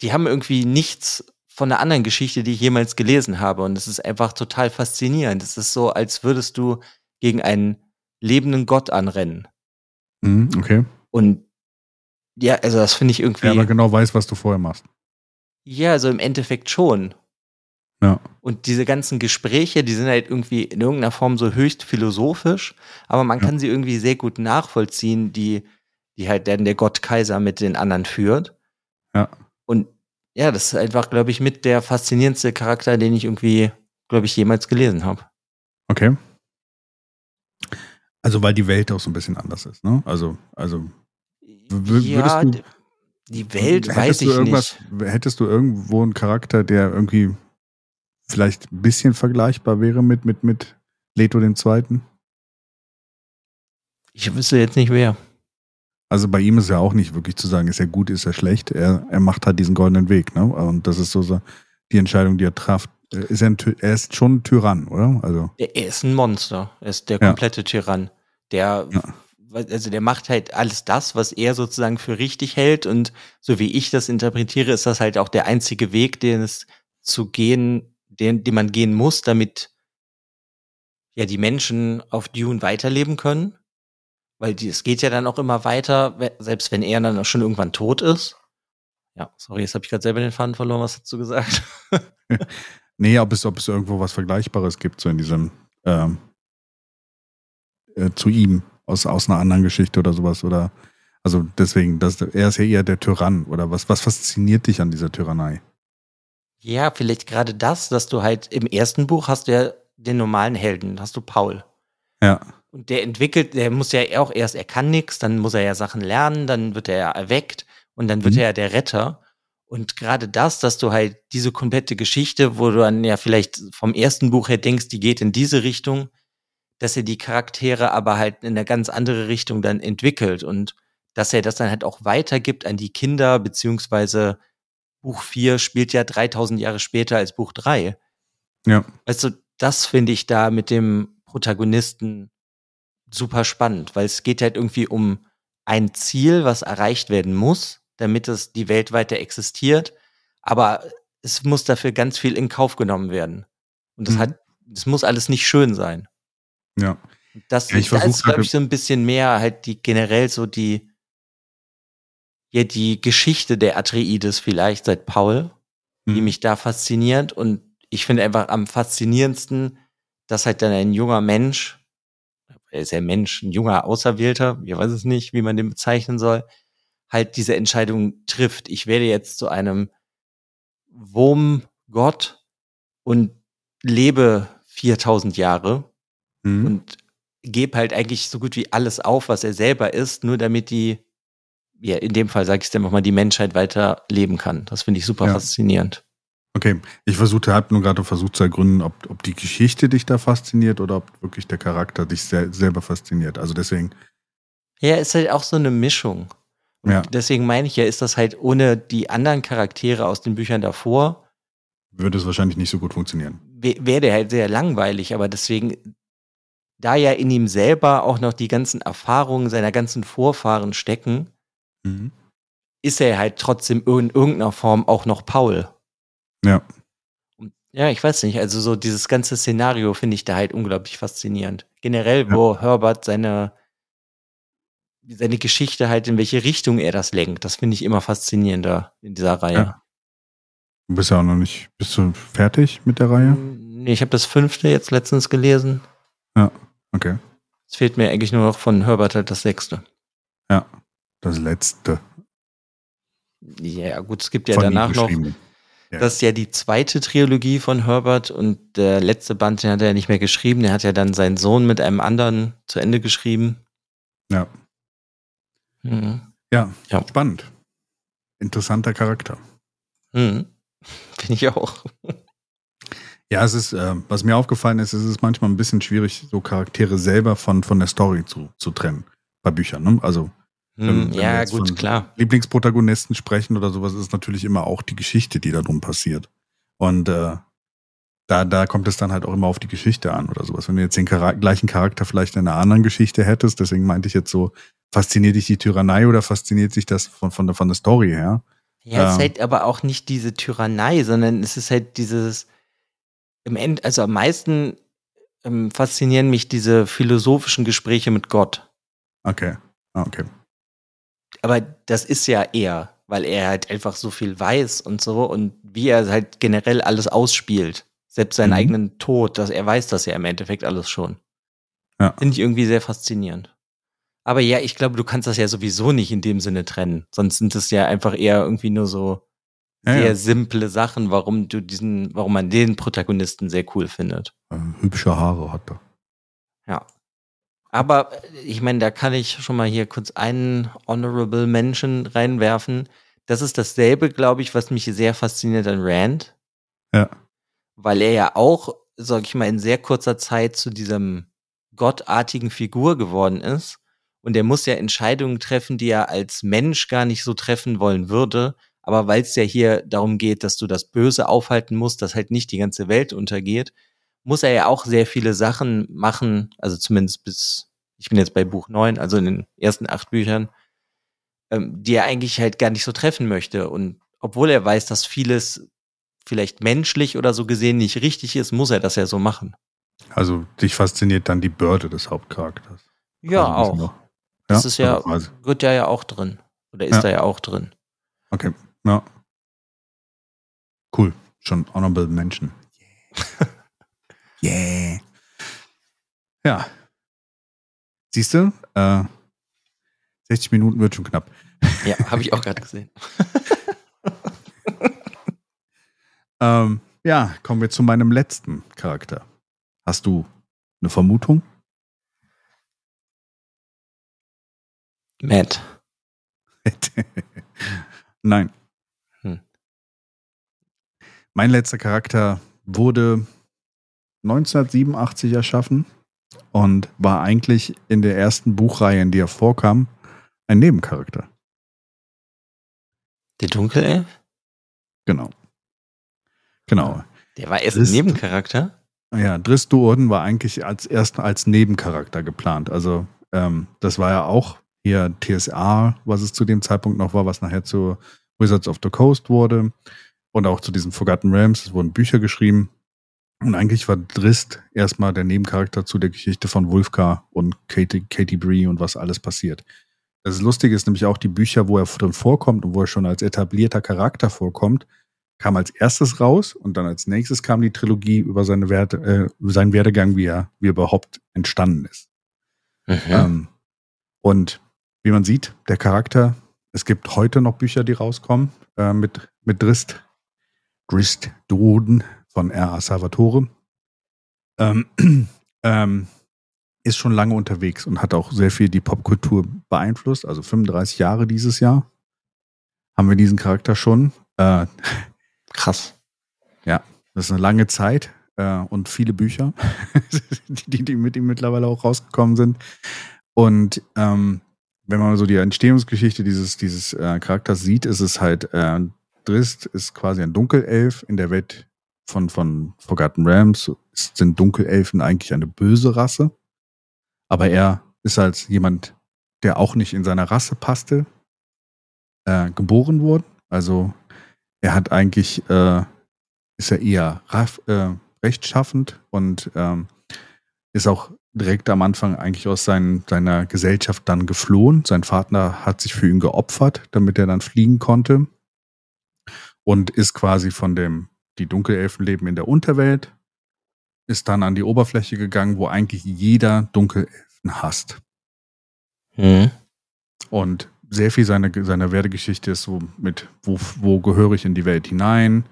Die haben irgendwie nichts von einer anderen Geschichte, die ich jemals gelesen habe. Und es ist einfach total faszinierend. Es ist so, als würdest du gegen einen lebenden Gott anrennen. Mhm, okay. Und ja, also das finde ich irgendwie. Ja, aber genau weiß, was du vorher machst. Ja, also im Endeffekt schon. Ja. Und diese ganzen Gespräche, die sind halt irgendwie in irgendeiner Form so höchst philosophisch, aber man ja. kann sie irgendwie sehr gut nachvollziehen, die die halt dann der Gott Kaiser mit den anderen führt. Ja. Und ja, das ist einfach, glaube ich, mit der faszinierendste Charakter, den ich irgendwie, glaube ich, jemals gelesen habe. Okay. Also weil die Welt auch so ein bisschen anders ist, ne? Also, also ja, du, die Welt weiß ich nicht. Hättest du irgendwo einen Charakter, der irgendwie vielleicht ein bisschen vergleichbar wäre mit, mit, mit Leto dem Zweiten? Ich wüsste jetzt nicht wer. Also bei ihm ist ja auch nicht wirklich zu sagen, ist er gut, ist er schlecht. Er, er macht halt diesen goldenen Weg, ne? Und das ist so, so die Entscheidung, die er trifft. Ist er, ein, er ist schon ein Tyrann, oder? Also. Er ist ein Monster. Er ist der komplette ja. Tyrann. Der, ja. also der macht halt alles das, was er sozusagen für richtig hält. Und so wie ich das interpretiere, ist das halt auch der einzige Weg, den es zu gehen, den, den man gehen muss, damit ja die Menschen auf Dune weiterleben können weil es geht ja dann auch immer weiter, selbst wenn er dann schon irgendwann tot ist. Ja, sorry, jetzt habe ich gerade selber den Faden verloren. Was hast du gesagt? nee, ob es, ob es irgendwo was Vergleichbares gibt, so in diesem ähm, äh, zu ihm aus, aus einer anderen Geschichte oder sowas. Oder also deswegen, das, er ist ja eher der Tyrann. Oder was, was fasziniert dich an dieser Tyrannei? Ja, vielleicht gerade das, dass du halt im ersten Buch hast du ja den normalen Helden, hast du Paul. Ja. Und der entwickelt, der muss ja auch erst, er kann nichts, dann muss er ja Sachen lernen, dann wird er ja erweckt und dann wird mhm. er ja der Retter. Und gerade das, dass du halt diese komplette Geschichte, wo du dann ja vielleicht vom ersten Buch her denkst, die geht in diese Richtung, dass er die Charaktere aber halt in eine ganz andere Richtung dann entwickelt und dass er das dann halt auch weitergibt an die Kinder, beziehungsweise Buch 4 spielt ja 3000 Jahre später als Buch 3. Ja. Also das finde ich da mit dem Protagonisten super spannend, weil es geht halt irgendwie um ein Ziel, was erreicht werden muss, damit es die Welt weiter existiert. Aber es muss dafür ganz viel in Kauf genommen werden. Und das mhm. hat, das muss alles nicht schön sein. Ja. Das, ja, ich da ist, glaube ich, so ein bisschen mehr halt die generell so die, ja, die Geschichte der Atreides vielleicht seit Paul, mhm. die mich da fasziniert. Und ich finde einfach am faszinierendsten, dass halt dann ein junger Mensch er ist ja Mensch, ein junger Auserwählter, ich weiß es nicht, wie man den bezeichnen soll, halt diese Entscheidung trifft. Ich werde jetzt zu einem Wurmgott und lebe 4000 Jahre. Mhm. Und gebe halt eigentlich so gut wie alles auf, was er selber ist, nur damit die, ja, in dem Fall sage ich es einfach mal, die Menschheit weiter leben kann. Das finde ich super Ja. faszinierend. Okay, ich versuchte, habe nur gerade versucht zu ergründen, ob, ob die Geschichte dich da fasziniert oder ob wirklich der Charakter dich sel selber fasziniert. Also deswegen, Ja, ist halt auch so eine Mischung. Und Ja. deswegen meine ich ja, ist das halt ohne die anderen Charaktere aus den Büchern davor, würde es wahrscheinlich nicht so gut funktionieren. wäre der halt sehr langweilig, aber deswegen, da ja in ihm selber auch noch die ganzen Erfahrungen seiner ganzen Vorfahren stecken, Mhm. ist er halt trotzdem in irgendeiner Form auch noch Paul. Ja. Ja, ich weiß nicht, also so dieses ganze Szenario finde ich da halt unglaublich faszinierend. Generell, wo Herbert seine, seine Geschichte halt, in welche Richtung er das lenkt, das finde ich immer faszinierender in dieser Reihe. Ja. Du bist ja auch noch nicht, bist du fertig mit der Reihe? Nee, ich habe das fünfte jetzt letztens gelesen. Okay. Es fehlt mir eigentlich nur noch von Herbert halt das sechste. Das letzte. Ja, gut, es gibt ja von danach noch. Ja. das ist ja die zweite Trilogie von Herbert und der letzte Band, den hat er ja nicht mehr geschrieben, der hat ja dann seinen Sohn mit einem anderen zu Ende geschrieben. Ja. Mhm. Ja, Ja. spannend. Interessanter Charakter. Mhm. Finde ich auch. Ja, es ist, äh, was mir aufgefallen ist, es ist manchmal ein bisschen schwierig, so Charaktere selber von, von der Story zu, zu trennen bei Büchern. Ne? Also. Wenn- wenn wir Ja, jetzt gut, klar. Lieblingsprotagonisten sprechen oder sowas, ist natürlich immer auch die Geschichte, die da drum passiert. Und äh, da, da kommt es dann halt auch immer auf die Geschichte an oder sowas. Wenn du jetzt den Chara gleichen Charakter vielleicht in einer anderen Geschichte hättest, deswegen meinte ich jetzt so, fasziniert dich die Tyrannei oder fasziniert sich das von, von, der, von der Story her? Ja, es ist Ähm. halt aber auch nicht diese Tyrannei, sondern es ist halt dieses, im End, also am meisten ähm, faszinieren mich diese philosophischen Gespräche mit Gott. Okay. Ah, okay. Aber das ist ja er, weil er halt einfach so viel weiß und so und wie er halt generell alles ausspielt. Selbst seinen Mhm. eigenen Tod, dass er weiß das ja im Endeffekt alles schon. Ja. Finde ich irgendwie sehr faszinierend. Aber ja, ich glaube, du kannst das ja sowieso nicht in dem Sinne trennen. Sonst sind es ja einfach eher irgendwie nur so Ja, sehr ja. simple Sachen, warum du diesen, warum man den Protagonisten sehr cool findet. Äh, hübsche Haare hat er. Ja. Aber äh, ich meine, da kann ich schon mal hier kurz einen Honorable Mention reinwerfen. Das ist dasselbe, glaube ich, was mich sehr fasziniert an Rand. Ja. Weil er ja auch, sag ich mal, in sehr kurzer Zeit zu diesem gottartigen Figur geworden ist. Und er muss ja Entscheidungen treffen, die er als Mensch gar nicht so treffen wollen würde. Aber weil es ja hier darum geht, dass du das Böse aufhalten musst, dass halt nicht die ganze Welt untergeht, muss er ja auch sehr viele Sachen machen, also zumindest bis, ich bin jetzt bei Buch 9, also in den ersten acht Büchern, ähm, die er eigentlich halt gar nicht so treffen möchte. Und obwohl er weiß, dass vieles vielleicht menschlich oder so gesehen nicht richtig ist, muss er das ja so machen. Also dich fasziniert dann die Börde des Hauptcharakters. Ja, Also auch. noch. Das ist ja, Also wird ja ja auch drin. Oder ist Ja. da ja auch drin. Okay, ja. Cool. Schon honorable Menschen. yeah. Ja. Siehst du? Äh, 60 Minuten wird schon knapp. Ja, habe ich auch gerade gesehen. Ähm, ja, kommen wir zu meinem letzten Charakter. Hast du eine Vermutung? Matt. Nein. Hm. Mein letzter Charakter wurde 1987 erschaffen und war eigentlich in der ersten Buchreihe, in die er vorkam, ein Nebencharakter. Der Dunkelelf? Genau. Genau. Der war erst ein Nebencharakter? Ja, Driss Duorden war eigentlich als erst als Nebencharakter geplant. Also ähm, das war ja auch hier TSA, was es zu dem Zeitpunkt noch war, was nachher zu Wizards of the Coast wurde und auch zu diesen Forgotten Realms. Es wurden Bücher geschrieben und eigentlich war Drist erstmal der Nebencharakter zu der Geschichte von Wulfgar und Katie, Katie Bree und was alles passiert. Das Lustige ist nämlich auch die Bücher, wo er drin vorkommt und wo er schon als etablierter Charakter vorkommt, kam als erstes raus und dann als nächstes kam die Trilogie über seine Werte, äh, seinen Werdegang, wie er, wie er überhaupt entstanden ist. Mhm. Ähm, und wie man sieht, der Charakter, es gibt heute noch Bücher, die rauskommen äh, mit, mit Drist, Drist Doden von R.A. Salvatore. Ähm, ähm, ist schon lange unterwegs und hat auch sehr viel die Popkultur beeinflusst. Also 35 Jahre dieses Jahr haben wir diesen Charakter schon. Äh, Krass. Ja, das ist eine lange Zeit äh, und viele Bücher, die, die mit ihm mittlerweile auch rausgekommen sind. Und ähm, wenn man so die Entstehungsgeschichte dieses, dieses äh, Charakters sieht, ist es halt, äh, Drist ist quasi ein Dunkelelf in der Welt von, von Forgotten Realms. Sind Dunkelelfen eigentlich eine böse Rasse? Aber er ist als jemand, der auch nicht in seiner Rasse passte, äh, geboren worden. Also er hat eigentlich, äh, ist er eher raff, äh, rechtschaffend und ähm, ist auch direkt am Anfang eigentlich aus sein, seiner Gesellschaft dann geflohen. Sein Vater hat sich für ihn geopfert, damit er dann fliegen konnte. Und ist quasi von dem, die Dunkelelfen leben in der Unterwelt, ist dann an die Oberfläche gegangen, wo eigentlich jeder Dunkelelfen hasst. Mhm. Und sehr viel seiner, seiner Werdegeschichte ist so mit, wo, wo gehöre ich in die Welt hinein?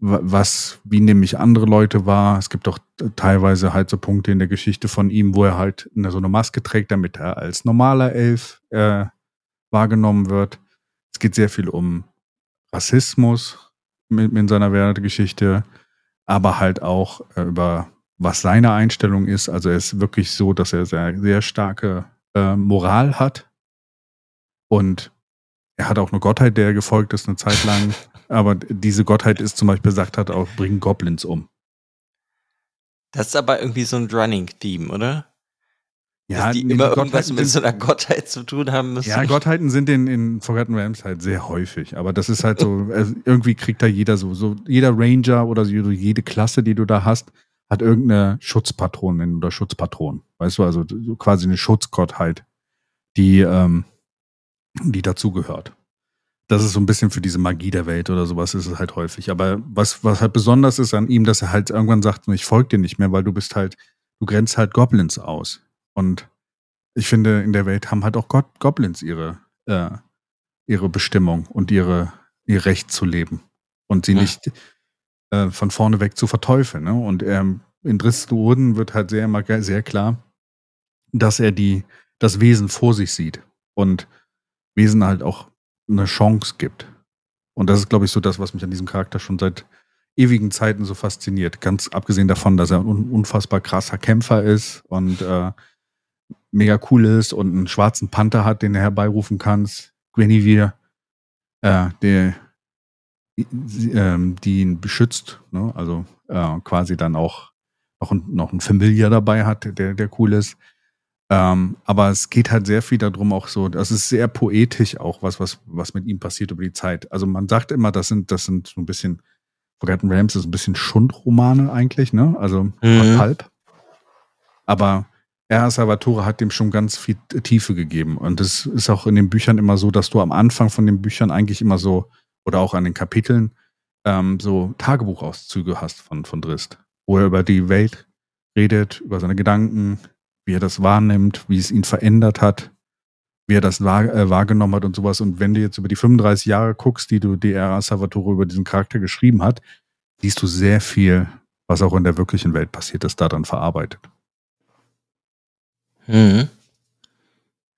was, wie nehme ich andere Leute wahr. Es gibt auch teilweise halt so Punkte in der Geschichte von ihm, wo er halt eine, so eine Maske trägt, damit er als normaler Elf äh, wahrgenommen wird. Es geht sehr viel um Rassismus mit, in seiner Wertegeschichte, aber halt auch äh, über was seine Einstellung ist. Also er ist wirklich so, dass er sehr, sehr starke äh, Moral hat und er hat auch eine Gottheit, der gefolgt ist eine Zeit lang. Aber diese Gottheit ist zum Beispiel sagt hat, auch bringen Goblins um. Das ist aber irgendwie so ein Running-Theme, oder? Ja, Dass die immer irgendwas mit so einer Gottheit zu tun haben müssen. Ja, Gottheiten sind in, in Forgotten Realms halt sehr häufig. Aber das ist halt so, also irgendwie kriegt da jeder so, so jeder Ranger oder so, jede Klasse, die du da hast, hat irgendeine Schutzpatronin oder Schutzpatron. Weißt du, also quasi eine Schutzgottheit, die, ähm, die dazugehört das ist so ein bisschen für diese Magie der Welt oder sowas ist es halt häufig. Aber was, was halt besonders ist an ihm, dass er halt irgendwann sagt, ich folge dir nicht mehr, weil du bist halt, du grenzt halt Goblins aus. Und ich finde, in der Welt haben halt auch God Goblins ihre, äh, ihre Bestimmung und ihre, ihr Recht zu leben. Und sie ja. nicht äh, von vorne weg zu verteufeln. Ne? Und ähm, in Dristluden wird halt sehr, sehr klar, dass er die, das Wesen vor sich sieht. Und Wesen halt auch eine Chance gibt. Und das ist, glaube ich, so das, was mich an diesem Charakter schon seit ewigen Zeiten so fasziniert. Ganz abgesehen davon, dass er ein unfassbar krasser Kämpfer ist und äh, mega cool ist und einen schwarzen Panther hat, den du herbeirufen kannst. Guinevere, äh, der, äh, die ihn beschützt, ne? also äh, quasi dann auch noch ein, noch ein Familiar dabei hat, der, der cool ist. Ähm, aber es geht halt sehr viel darum, auch so, das ist sehr poetisch auch, was, was, was mit ihm passiert über die Zeit. Also man sagt immer, das sind, das sind so ein bisschen, Forgotten Rams ist ein bisschen Schundromane eigentlich, ne? Also mhm. halb. Aber R. Salvatore hat dem schon ganz viel Tiefe gegeben. Und es ist auch in den Büchern immer so, dass du am Anfang von den Büchern eigentlich immer so, oder auch an den Kapiteln, ähm, so Tagebuchauszüge hast von, von Drist, wo er über die Welt redet, über seine Gedanken, wie er das wahrnimmt, wie es ihn verändert hat, wie er das wahr, äh, wahrgenommen hat und sowas. Und wenn du jetzt über die 35 Jahre guckst, die du DR Salvatore über diesen Charakter geschrieben hat, siehst du sehr viel, was auch in der wirklichen Welt passiert ist, daran verarbeitet. Mhm.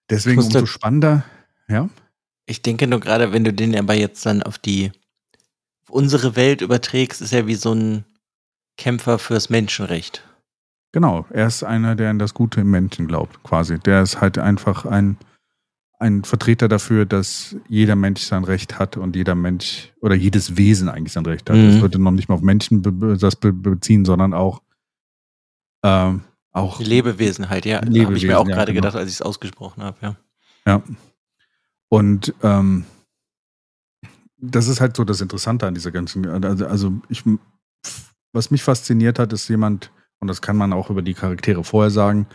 Deswegen umso spannender, ja. Ich denke nur gerade, wenn du den aber jetzt dann auf die auf unsere Welt überträgst, ist er wie so ein Kämpfer fürs Menschenrecht. Genau, er ist einer, der an das Gute im Menschen glaubt, quasi. Der ist halt einfach ein, ein Vertreter dafür, dass jeder Mensch sein Recht hat und jeder Mensch oder jedes Wesen eigentlich sein Recht hat. Mhm. Das würde noch nicht mal auf Menschen be das be beziehen, sondern auch ähm, auch Lebewesen halt, ja. Habe ich mir auch ja, gerade genau. gedacht, als ich es ausgesprochen habe, ja. Ja. Und ähm, das ist halt so das Interessante an dieser ganzen, also, also ich, was mich fasziniert hat, ist jemand, und das kann man auch über die Charaktere vorher sagen,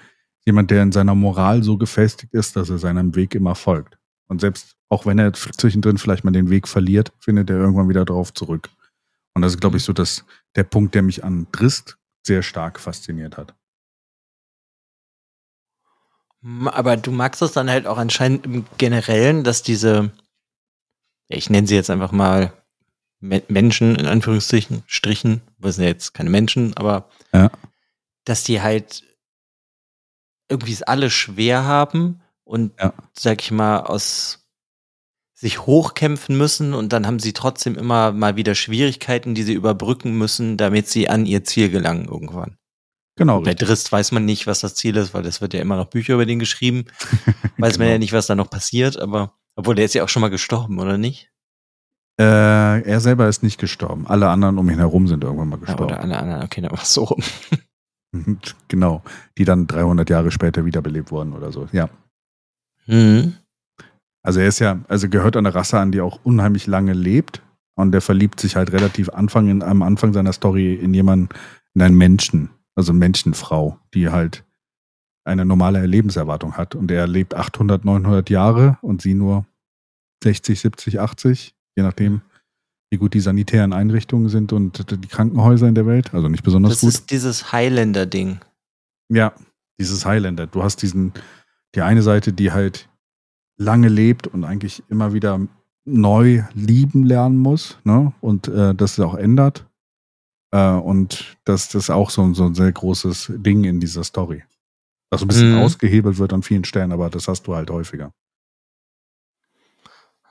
jemand, der in seiner Moral so gefestigt ist, dass er seinem Weg immer folgt. Und selbst auch wenn er zwischendrin vielleicht mal den Weg verliert, findet er irgendwann wieder darauf zurück. Und das ist, glaube ich, so dass der Punkt, der mich an Drist sehr stark fasziniert hat. Aber du magst es dann halt auch anscheinend im Generellen, dass diese, ich nenne sie jetzt einfach mal Menschen, in Anführungsstrichen, Strichen, wir sind ja jetzt keine Menschen, aber ja dass die halt irgendwie es alle schwer haben und, Ja. sag ich mal, aus sich hochkämpfen müssen und dann haben sie trotzdem immer mal wieder Schwierigkeiten, die sie überbrücken müssen, damit sie an ihr Ziel gelangen irgendwann. Genau, Bei. Drist weiß man nicht, was das Ziel ist, weil es wird ja immer noch Bücher über den geschrieben. Weiß man Genau. ja nicht, was da noch passiert, aber obwohl der ist ja auch schon mal gestorben, oder nicht? Äh, er selber ist nicht gestorben. Alle anderen um ihn herum sind irgendwann mal Ja, gestorben. oder alle anderen, okay, dann war es so rum. genau. Die dann 300 Jahre später wiederbelebt wurden oder so. Ja. Mhm. Also er ist ja, also gehört einer Rasse an, die auch unheimlich lange lebt. Und der verliebt sich halt relativ Anfang in, am Anfang seiner Story in jemanden, in einen Menschen, also Menschenfrau, die halt eine normale Lebenserwartung hat. Und er lebt 800, 900 Jahre und sie nur 60, 70, 80, je nachdem, wie gut die sanitären Einrichtungen sind und die Krankenhäuser in der Welt. Also nicht besonders Das gut. ist dieses Highlander-Ding. Ja, dieses Highlander. Du hast diesen, die eine Seite, die halt lange lebt und eigentlich immer wieder neu lieben lernen muss, ne? Und äh, das auch ändert. Äh, und das, das ist auch so, so ein sehr großes Ding in dieser Story. Was ein bisschen Mhm. ausgehebelt wird an vielen Stellen, aber das hast du halt häufiger.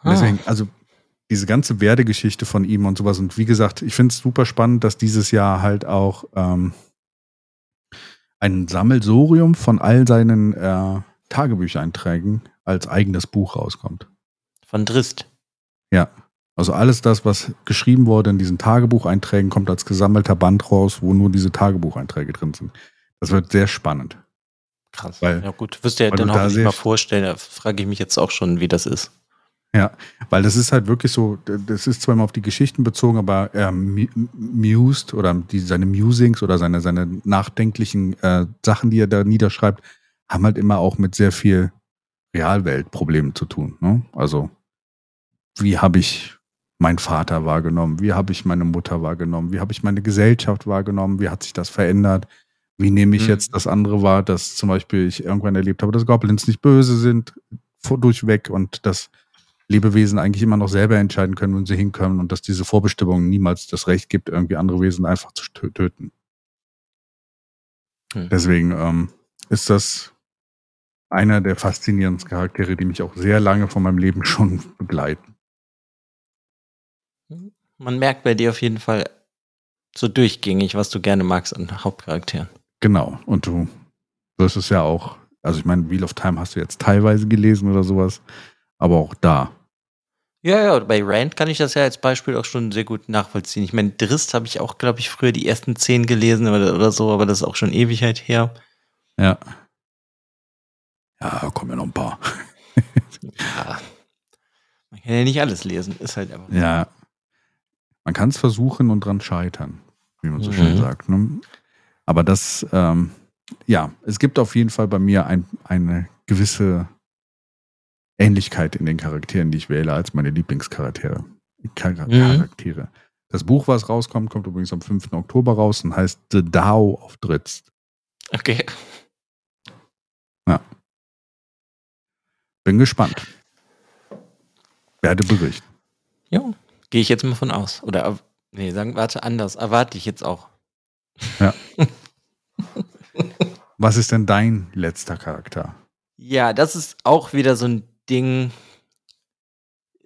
Ah. Deswegen, also diese ganze Werdegeschichte von ihm und sowas. Und wie gesagt, ich finde es super spannend, dass dieses Jahr halt auch ähm, ein Sammelsorium von all seinen äh, Tagebücheinträgen als eigenes Buch rauskommt. Von Drist. Ja. Also alles das, was geschrieben wurde in diesen Tagebucheinträgen, kommt als gesammelter Band raus, wo nur diese Tagebucheinträge drin sind. Das wird sehr spannend. Krass. Weil- ja gut, wirst du ja dann da sehr mal vorstellen. Da frage ich mich jetzt auch schon, wie das ist. Weil das ist halt wirklich so, das ist zwar immer auf die Geschichten bezogen, aber er mu- mused oder die, seine Musings oder seine, seine nachdenklichen äh, Sachen, die er da niederschreibt, haben halt immer auch mit sehr viel Realweltproblemen zu tun. Ne? Also, wie habe ich meinen Vater wahrgenommen? Wie habe ich meine Mutter wahrgenommen? Wie habe ich meine Gesellschaft wahrgenommen? Wie hat sich das verändert? Wie nehme ich Mhm. jetzt das andere wahr, dass zum Beispiel ich irgendwann erlebt habe, dass Goblins nicht böse sind, durchweg und dass Lebewesen eigentlich immer noch selber entscheiden können, wenn sie hinkommen und dass diese Vorbestimmung niemals das Recht gibt, irgendwie andere Wesen einfach zu tö- töten. Hm. Deswegen ähm, ist das einer der faszinierendsten Charaktere, die mich auch sehr lange von meinem Leben schon begleiten. Man merkt bei dir auf jeden Fall so durchgängig, was du gerne magst an Hauptcharakteren. Genau. Und du wirst es ja auch, also ich meine, Wheel of Time hast du jetzt teilweise gelesen oder sowas, aber auch da. Ja, ja, bei Rand kann ich das ja als Beispiel auch schon sehr gut nachvollziehen. Ich meine, Drist habe ich auch, glaube ich, früher die ersten zehn gelesen oder, oder so, aber das ist auch schon Ewigkeit her. Ja. Ja, kommen ja noch ein paar. Ja. Man kann ja nicht alles lesen, ist halt einfach. Ja. Man kann es versuchen und dran scheitern, wie man so Mhm. schön sagt. Ne? Aber das, ähm, ja, es gibt auf jeden Fall bei mir ein, eine gewisse Ähnlichkeit in den Charakteren, die ich wähle, als meine Lieblingscharaktere. Char Mhm. Charaktere. Das Buch, was rauskommt, kommt übrigens am 5. Oktober raus und heißt The Dao of Dritz. Okay. Bin gespannt. Werde berichten. Ja, gehe ich jetzt mal von aus. Oder, erw- nee, sagen, warte, anders. Erwarte ich jetzt auch. Was ist denn dein letzter Charakter? Ja, das ist auch wieder so ein Ding,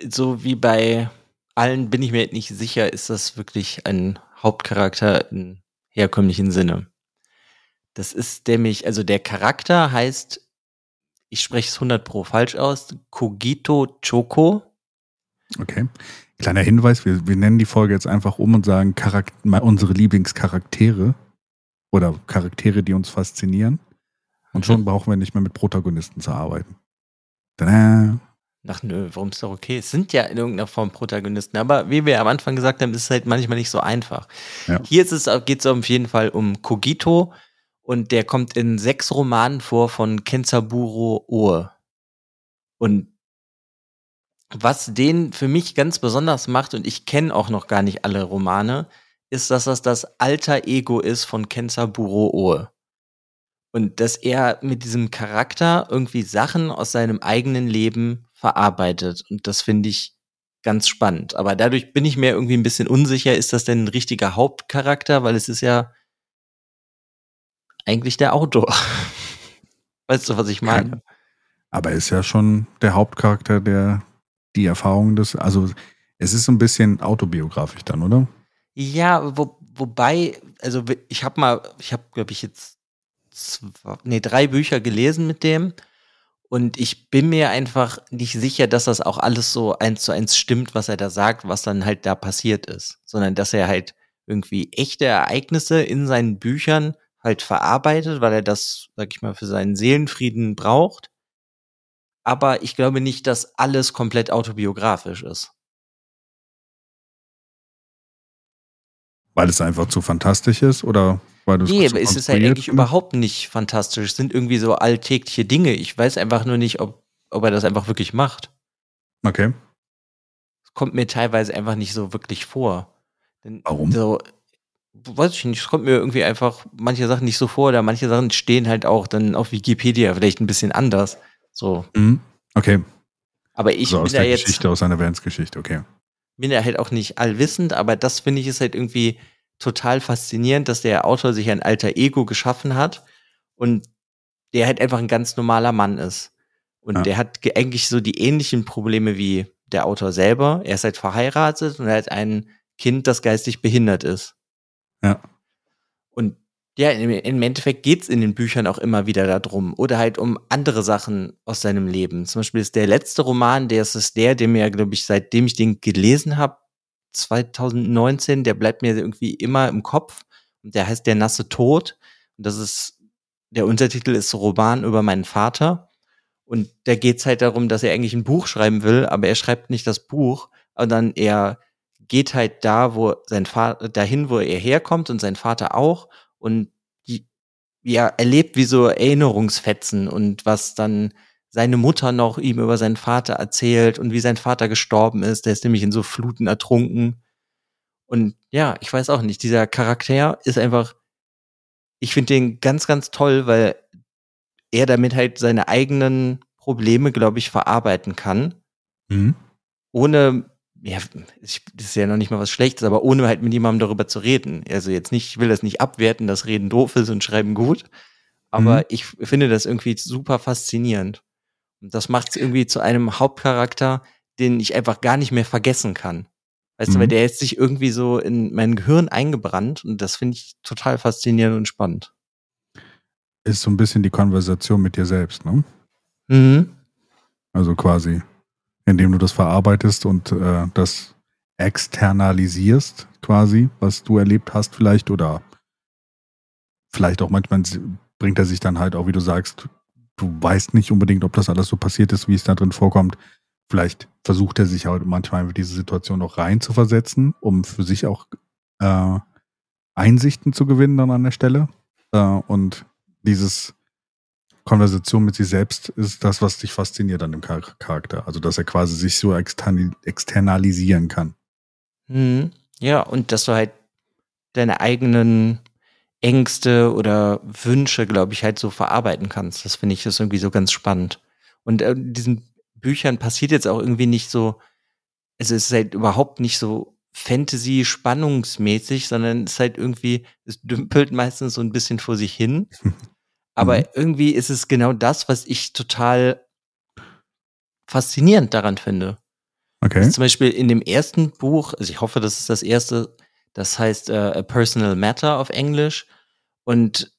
so wie bei allen bin ich mir nicht sicher, ist das wirklich ein Hauptcharakter im herkömmlichen Sinne. Das ist nämlich, also der Charakter heißt, ich spreche es 100 pro falsch aus, Kogito Choco. Okay. Kleiner Hinweis, wir, wir nennen die Folge jetzt einfach um und sagen Charak mal unsere Lieblingscharaktere oder Charaktere, die uns faszinieren. Und schon brauchen wir nicht mehr mit Protagonisten zu arbeiten. Tada. Ach nö, warum ist doch okay? Es sind ja in irgendeiner Form Protagonisten, aber wie wir am Anfang gesagt haben, ist es halt manchmal nicht so einfach. Ja. Hier geht es auf jeden Fall um Kogito und der kommt in sechs Romanen vor von Kenzaburo Oe. Und was den für mich ganz besonders macht, und ich kenne auch noch gar nicht alle Romane, ist, dass das das alter Ego ist von Kenzaburo Oe. Und dass er mit diesem Charakter irgendwie Sachen aus seinem eigenen Leben verarbeitet. Und das finde ich ganz spannend. Aber dadurch bin ich mir irgendwie ein bisschen unsicher, ist das denn ein richtiger Hauptcharakter? Weil es ist ja eigentlich der Autor. Weißt du, was ich meine? Aber er ist ja schon der Hauptcharakter, der die Erfahrung des, also es ist so ein bisschen autobiografisch dann, oder? Ja, wo, wobei, also ich habe mal, ich habe, glaube ich, jetzt zwei, nee, drei Bücher gelesen mit dem und ich bin mir einfach nicht sicher, dass das auch alles so eins zu eins stimmt, was er da sagt, was dann halt da passiert ist, sondern dass er halt irgendwie echte Ereignisse in seinen Büchern halt verarbeitet, weil er das, sag ich mal, für seinen Seelenfrieden braucht. Aber ich glaube nicht, dass alles komplett autobiografisch ist. Weil es einfach zu fantastisch ist oder weil du Nee, aber es ist halt eigentlich überhaupt nicht fantastisch. Es sind irgendwie so alltägliche Dinge. Ich weiß einfach nur nicht, ob, ob er das einfach wirklich macht. Okay. Es kommt mir teilweise einfach nicht so wirklich vor. Denn Warum? So, weiß ich nicht, es kommt mir irgendwie einfach manche Sachen nicht so vor, oder manche Sachen stehen halt auch dann auf Wikipedia vielleicht ein bisschen anders. So. Mhm. Okay. Aber ich also bin aus da der jetzt, Geschichte, aus einer Wernsgeschichte, okay. bin ja halt auch nicht allwissend, aber das finde ich ist halt irgendwie total faszinierend, dass der Autor sich ein alter Ego geschaffen hat und der halt einfach ein ganz normaler Mann ist. Und Ja. der hat ge- eigentlich so die ähnlichen Probleme wie der Autor selber. Er ist halt verheiratet und er hat ein Kind, das geistig behindert ist. Ja. Ja, im, Endeffekt geht's in den Büchern auch immer wieder darum. Oder halt um andere Sachen aus seinem Leben. Zum Beispiel ist der letzte Roman, der ist es der, der mir, glaube ich, seitdem ich den gelesen habe, 2019, der bleibt mir irgendwie immer im Kopf. Und der heißt Der nasse Tod. Und das ist, der Untertitel ist Roman über meinen Vater. Und da geht's halt darum, dass er eigentlich ein Buch schreiben will, aber er schreibt nicht das Buch, sondern er geht halt da, wo sein Vater, dahin, wo er herkommt und sein Vater auch und die, ja, erlebt wie so Erinnerungsfetzen und was dann seine Mutter noch ihm über seinen Vater erzählt und wie sein Vater gestorben ist. Der ist nämlich in so Fluten ertrunken. Und ja, ich weiß auch nicht, dieser Charakter ist einfach, ich finde den ganz, ganz toll, weil er damit halt seine eigenen Probleme, glaube ich, verarbeiten kann Mhm. ohne, ja, ich, das ist ja noch nicht mal was Schlechtes, aber ohne halt mit jemandem darüber zu reden. Also jetzt nicht, ich will das nicht abwerten, dass Reden doof ist und Schreiben gut, aber Mhm. ich finde das irgendwie super faszinierend. Und das macht es irgendwie zu einem Hauptcharakter, den ich einfach gar nicht mehr vergessen kann. Weißt du, Mhm. weil der ist sich irgendwie so in mein Gehirn eingebrannt und das finde ich total faszinierend und spannend. Ist so ein bisschen die Konversation mit dir selbst, ne? Mhm. Also quasi, indem du das verarbeitest und äh, das externalisierst, quasi, was du erlebt hast, vielleicht, oder vielleicht auch manchmal bringt er sich dann halt auch, wie du sagst, du weißt nicht unbedingt, ob das alles so passiert ist, wie es da drin vorkommt. Vielleicht versucht er sich halt manchmal in diese Situation auch rein zu versetzen, um für sich auch äh, Einsichten zu gewinnen dann an der Stelle. Äh, und dieses Konversation mit sich selbst ist das, was dich fasziniert an dem Char- Charakter. Also, dass er quasi sich so extern externalisieren kann. Mhm. Ja, und dass du halt deine eigenen Ängste oder Wünsche, glaube ich, halt so verarbeiten kannst. Das finde ich ist irgendwie so ganz spannend. Und äh, in diesen Büchern passiert jetzt auch irgendwie nicht so, also es ist halt überhaupt nicht so Fantasy-spannungsmäßig, sondern es ist halt irgendwie, es dümpelt meistens so ein bisschen vor sich hin. Aber Mhm. irgendwie ist es genau das, was ich total faszinierend daran finde. Okay. ist zum Beispiel in dem ersten Buch, also ich hoffe, das ist das erste, das heißt A Personal Matter auf Englisch. Und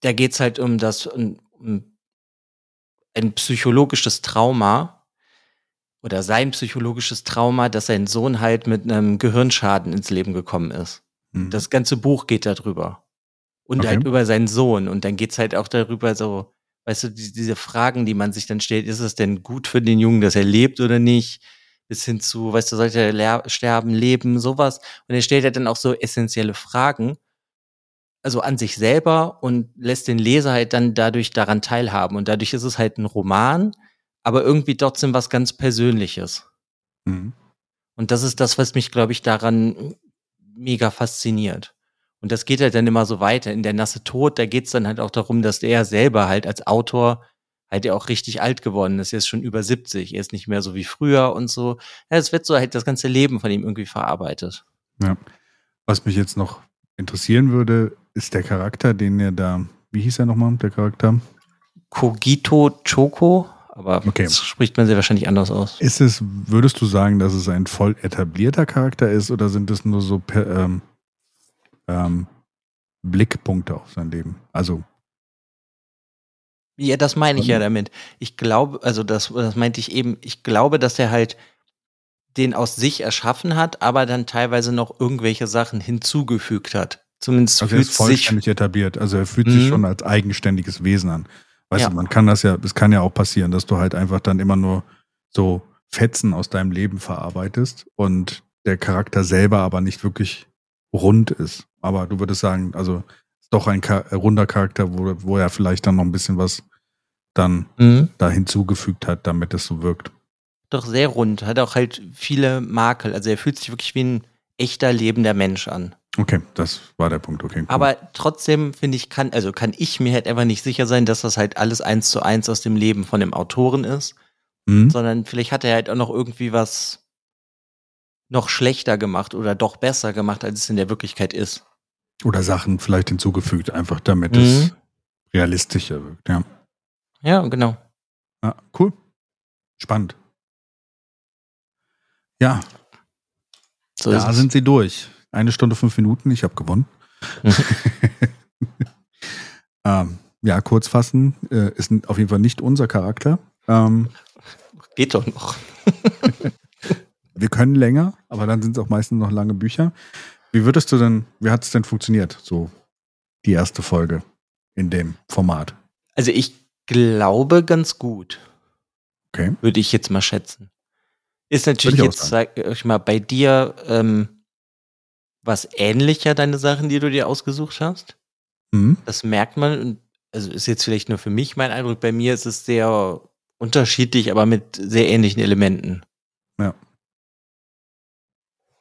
da geht's halt um das, um, um ein psychologisches Trauma oder sein psychologisches Trauma, dass sein Sohn halt mit einem Gehirnschaden ins Leben gekommen ist. Mhm. Das ganze Buch geht darüber. Und Okay. halt über seinen Sohn. Und dann geht's halt auch darüber so, weißt du, die, diese Fragen, die man sich dann stellt, ist es denn gut für den Jungen, dass er lebt oder nicht? Bis hin zu, weißt du, sollte er sterben, leben, sowas. Und er stellt ja dann auch so essentielle Fragen, also an sich selber und lässt den Leser halt dann dadurch daran teilhaben. Und dadurch ist es halt ein Roman, aber irgendwie trotzdem was ganz Persönliches. Mhm. Und das ist das, was mich, glaube ich, daran mega fasziniert. Und das geht halt dann immer so weiter. In der Nasse Tod, da geht's dann halt auch darum, dass der selber halt als Autor halt ja auch richtig alt geworden ist. Er ist schon über 70. Er ist nicht mehr so wie früher und so. Ja, es wird so halt das ganze Leben von ihm irgendwie verarbeitet. Was mich jetzt noch interessieren würde, ist der Charakter, den er da, wie hieß er nochmal, der Charakter? Cogito Choco, aber Okay. das spricht man sehr wahrscheinlich anders aus. Ist es, würdest du sagen, dass es ein voll etablierter Charakter ist oder sind es nur so per, ähm, ähm, Blickpunkte auf sein Leben? Also, Ja, das meine ich ja damit. Ich glaube, also das, das meinte ich eben, ich glaube, dass er halt den aus sich erschaffen hat, aber dann teilweise noch irgendwelche Sachen hinzugefügt hat. Zumindest also er fühlt ist sich vollständig etabliert. Also er fühlt sich Mhm. schon als eigenständiges Wesen an. Weißt Ja. du, man kann das ja, es kann ja auch passieren, dass du halt einfach dann immer nur so Fetzen aus deinem Leben verarbeitest und der Charakter selber aber nicht wirklich rund ist. Aber du würdest sagen, also ist doch ein Cha runder Charakter, wo, wo er vielleicht dann noch ein bisschen was dann Mhm. da hinzugefügt hat, damit es so wirkt. doch sehr rund, hat auch halt viele Makel. Also er fühlt sich wirklich wie ein echter lebender Mensch an. Okay, das war der Punkt. Okay, cool. Aber trotzdem finde ich, kann, also kann ich mir halt einfach nicht sicher sein, dass das halt alles eins zu eins aus dem Leben von dem Autoren ist, Mhm. sondern vielleicht hat er halt auch noch irgendwie was noch schlechter gemacht oder doch besser gemacht, als es in der Wirklichkeit ist. Oder Sachen vielleicht hinzugefügt, einfach damit Mhm. es realistischer wirkt. Ja. Ja, genau. ja, cool. Spannend. Ja, So da sind sie durch. Eine Stunde, fünf Minuten. Ich habe gewonnen. Ähm, ja, kurz fassen. Äh, ist auf jeden Fall nicht unser Charakter. Ähm, Geht doch noch. wir können länger, aber dann sind es auch meistens noch lange Bücher. Wie würdest du denn, wie hat es denn funktioniert, so die erste Folge in dem Format? Also ich glaube ganz gut, Okay. würde ich jetzt mal schätzen. Ist natürlich jetzt, sag ich mal, bei dir ähm, was ähnlicher, deine Sachen, die du dir ausgesucht hast. Mhm. Das merkt man. Also ist jetzt vielleicht nur für mich mein Eindruck. Bei mir ist es sehr unterschiedlich, aber mit sehr ähnlichen Elementen. Ja,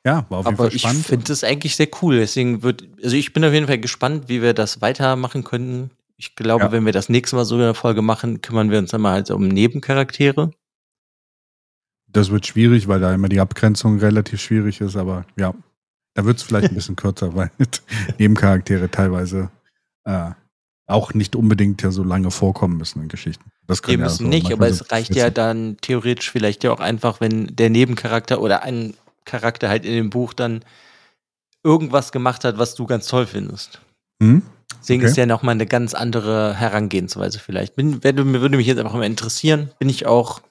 war auf jeden aber Fall ich spannend. finde es eigentlich sehr cool. Deswegen wird, also ich bin auf jeden Fall gespannt, wie wir das weitermachen können. Ich glaube, Ja. wenn wir das nächste Mal so eine Folge machen, kümmern wir uns dann mal halt um Nebencharaktere. Das wird schwierig, weil da immer die Abgrenzung relativ schwierig ist, aber ja, da wird es vielleicht ein bisschen kürzer, weil Nebencharaktere teilweise äh, auch nicht unbedingt ja so lange vorkommen müssen in Geschichten. Das können ja müssen so nicht, aber es reicht ja dann theoretisch vielleicht ja auch einfach, wenn der Nebencharakter oder ein Charakter halt in dem Buch dann irgendwas gemacht hat, was du ganz toll findest. Hm? Deswegen Okay. ist ja nochmal eine ganz andere Herangehensweise vielleicht. Bin, mir würde mich jetzt einfach mal interessieren, bin ich auch,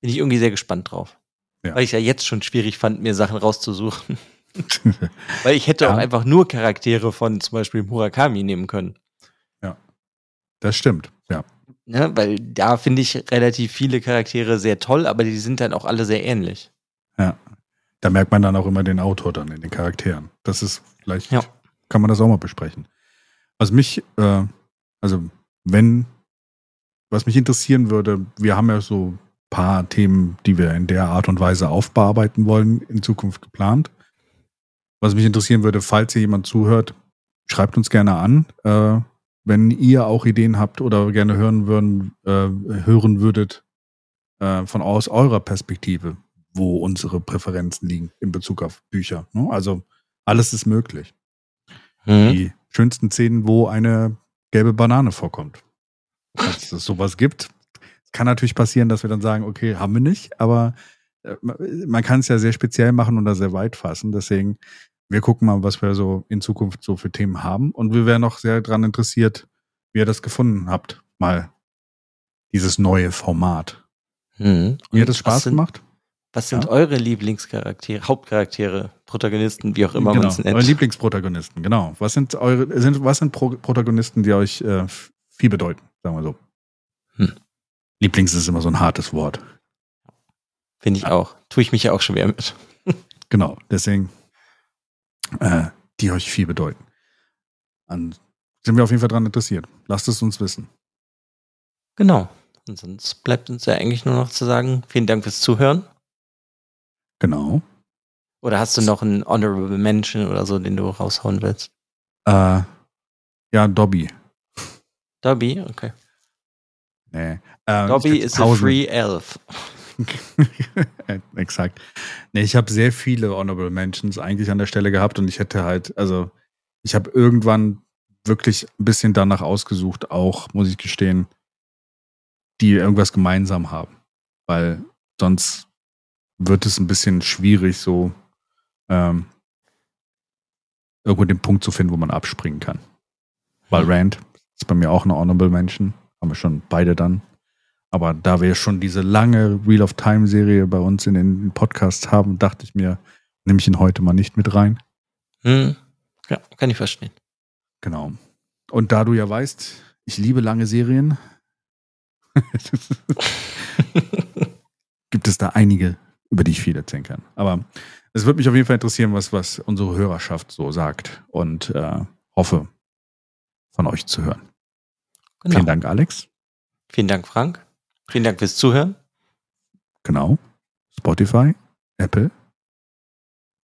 bin ich irgendwie sehr gespannt drauf. Ja. Weil ich ja jetzt schon schwierig fand, mir Sachen rauszusuchen. Weil ich hätte Ja. auch einfach nur Charaktere von zum Beispiel Murakami nehmen können. Das stimmt, ja. Ne? Weil da finde ich relativ viele Charaktere sehr toll, aber die sind dann auch alle sehr ähnlich. Ja. Da merkt man dann auch immer den Autor dann in den Charakteren. Das ist vielleicht, Ja. kann man das auch mal besprechen. Was mich, äh, also wenn, was mich interessieren würde, wir haben ja so ein paar Themen, die wir in der Art und Weise aufbearbeiten wollen, in Zukunft geplant. Was mich interessieren würde, falls hier jemand zuhört, schreibt uns gerne an. Äh, wenn ihr auch Ideen habt oder gerne hören würden, äh, hören würdet, äh, von aus eurer Perspektive, wo unsere Präferenzen liegen in Bezug auf Bücher. Ne? Also alles ist möglich. Mhm. Die schönsten Szenen, wo eine gelbe Banane vorkommt. Falls es sowas gibt. Es kann natürlich passieren, dass wir dann sagen, okay, haben wir nicht, aber äh, man kann es ja sehr speziell machen oder sehr weit fassen. Deswegen, wir gucken mal, was wir so in Zukunft so für Themen haben. Und wir wären noch sehr daran interessiert, wie ihr das gefunden habt. Mal dieses neue Format. Mhm. Mir hat Und es Spaß sind, gemacht. Was sind Ja. eure Lieblingscharaktere, Hauptcharaktere, Protagonisten, wie auch immer man genau, es eure nennt? Lieblingsprotagonisten, genau. Was sind eure, sind, was sind Pro Protagonisten, die euch äh, viel bedeuten, sagen wir so? Hm. Lieblings ist immer so ein hartes Wort. Finde ich auch. Tue ich mich ja auch schwer mit. Genau, deswegen, äh, die euch viel bedeuten. An, sind wir auf jeden Fall daran interessiert. Lasst es uns wissen. Genau. Und sonst bleibt uns ja eigentlich nur noch zu sagen, vielen Dank fürs Zuhören. Genau. Oder hast du noch einen Honorable Mention oder so, den du raushauen willst? Äh, ja, Dobby. Dobby, okay. Nee. Äh, Dobby ich hab is a free elf. Exakt. Nee, ich habe sehr viele Honorable Mentions eigentlich an der Stelle gehabt und ich hätte halt, also ich habe irgendwann wirklich ein bisschen danach ausgesucht, auch, muss ich gestehen, die irgendwas gemeinsam haben. Weil sonst wird es ein bisschen schwierig, so ähm, irgendwo den Punkt zu finden, wo man abspringen kann. Weil Rand ist bei mir auch eine Honorable Mention. Haben wir schon beide dann. Aber da wir schon diese lange Wheel of Time Serie bei uns in den Podcasts haben, dachte ich mir, nehme ich ihn heute mal nicht mit rein. Hm. Ja, kann ich verstehen. Genau. Und da du ja weißt, ich liebe lange Serien, gibt es da einige, über die ich viel erzählen kann. Aber es würde mich auf jeden Fall interessieren, was, was unsere Hörerschaft so sagt und äh, hoffe, von euch zu hören. Genau. Vielen Dank, Alex. Vielen Dank, Frank. Vielen Dank fürs Zuhören. Genau. Spotify, Apple.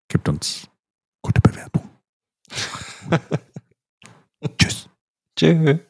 Gibt uns gute Bewertung. Tschüss. Tschüss.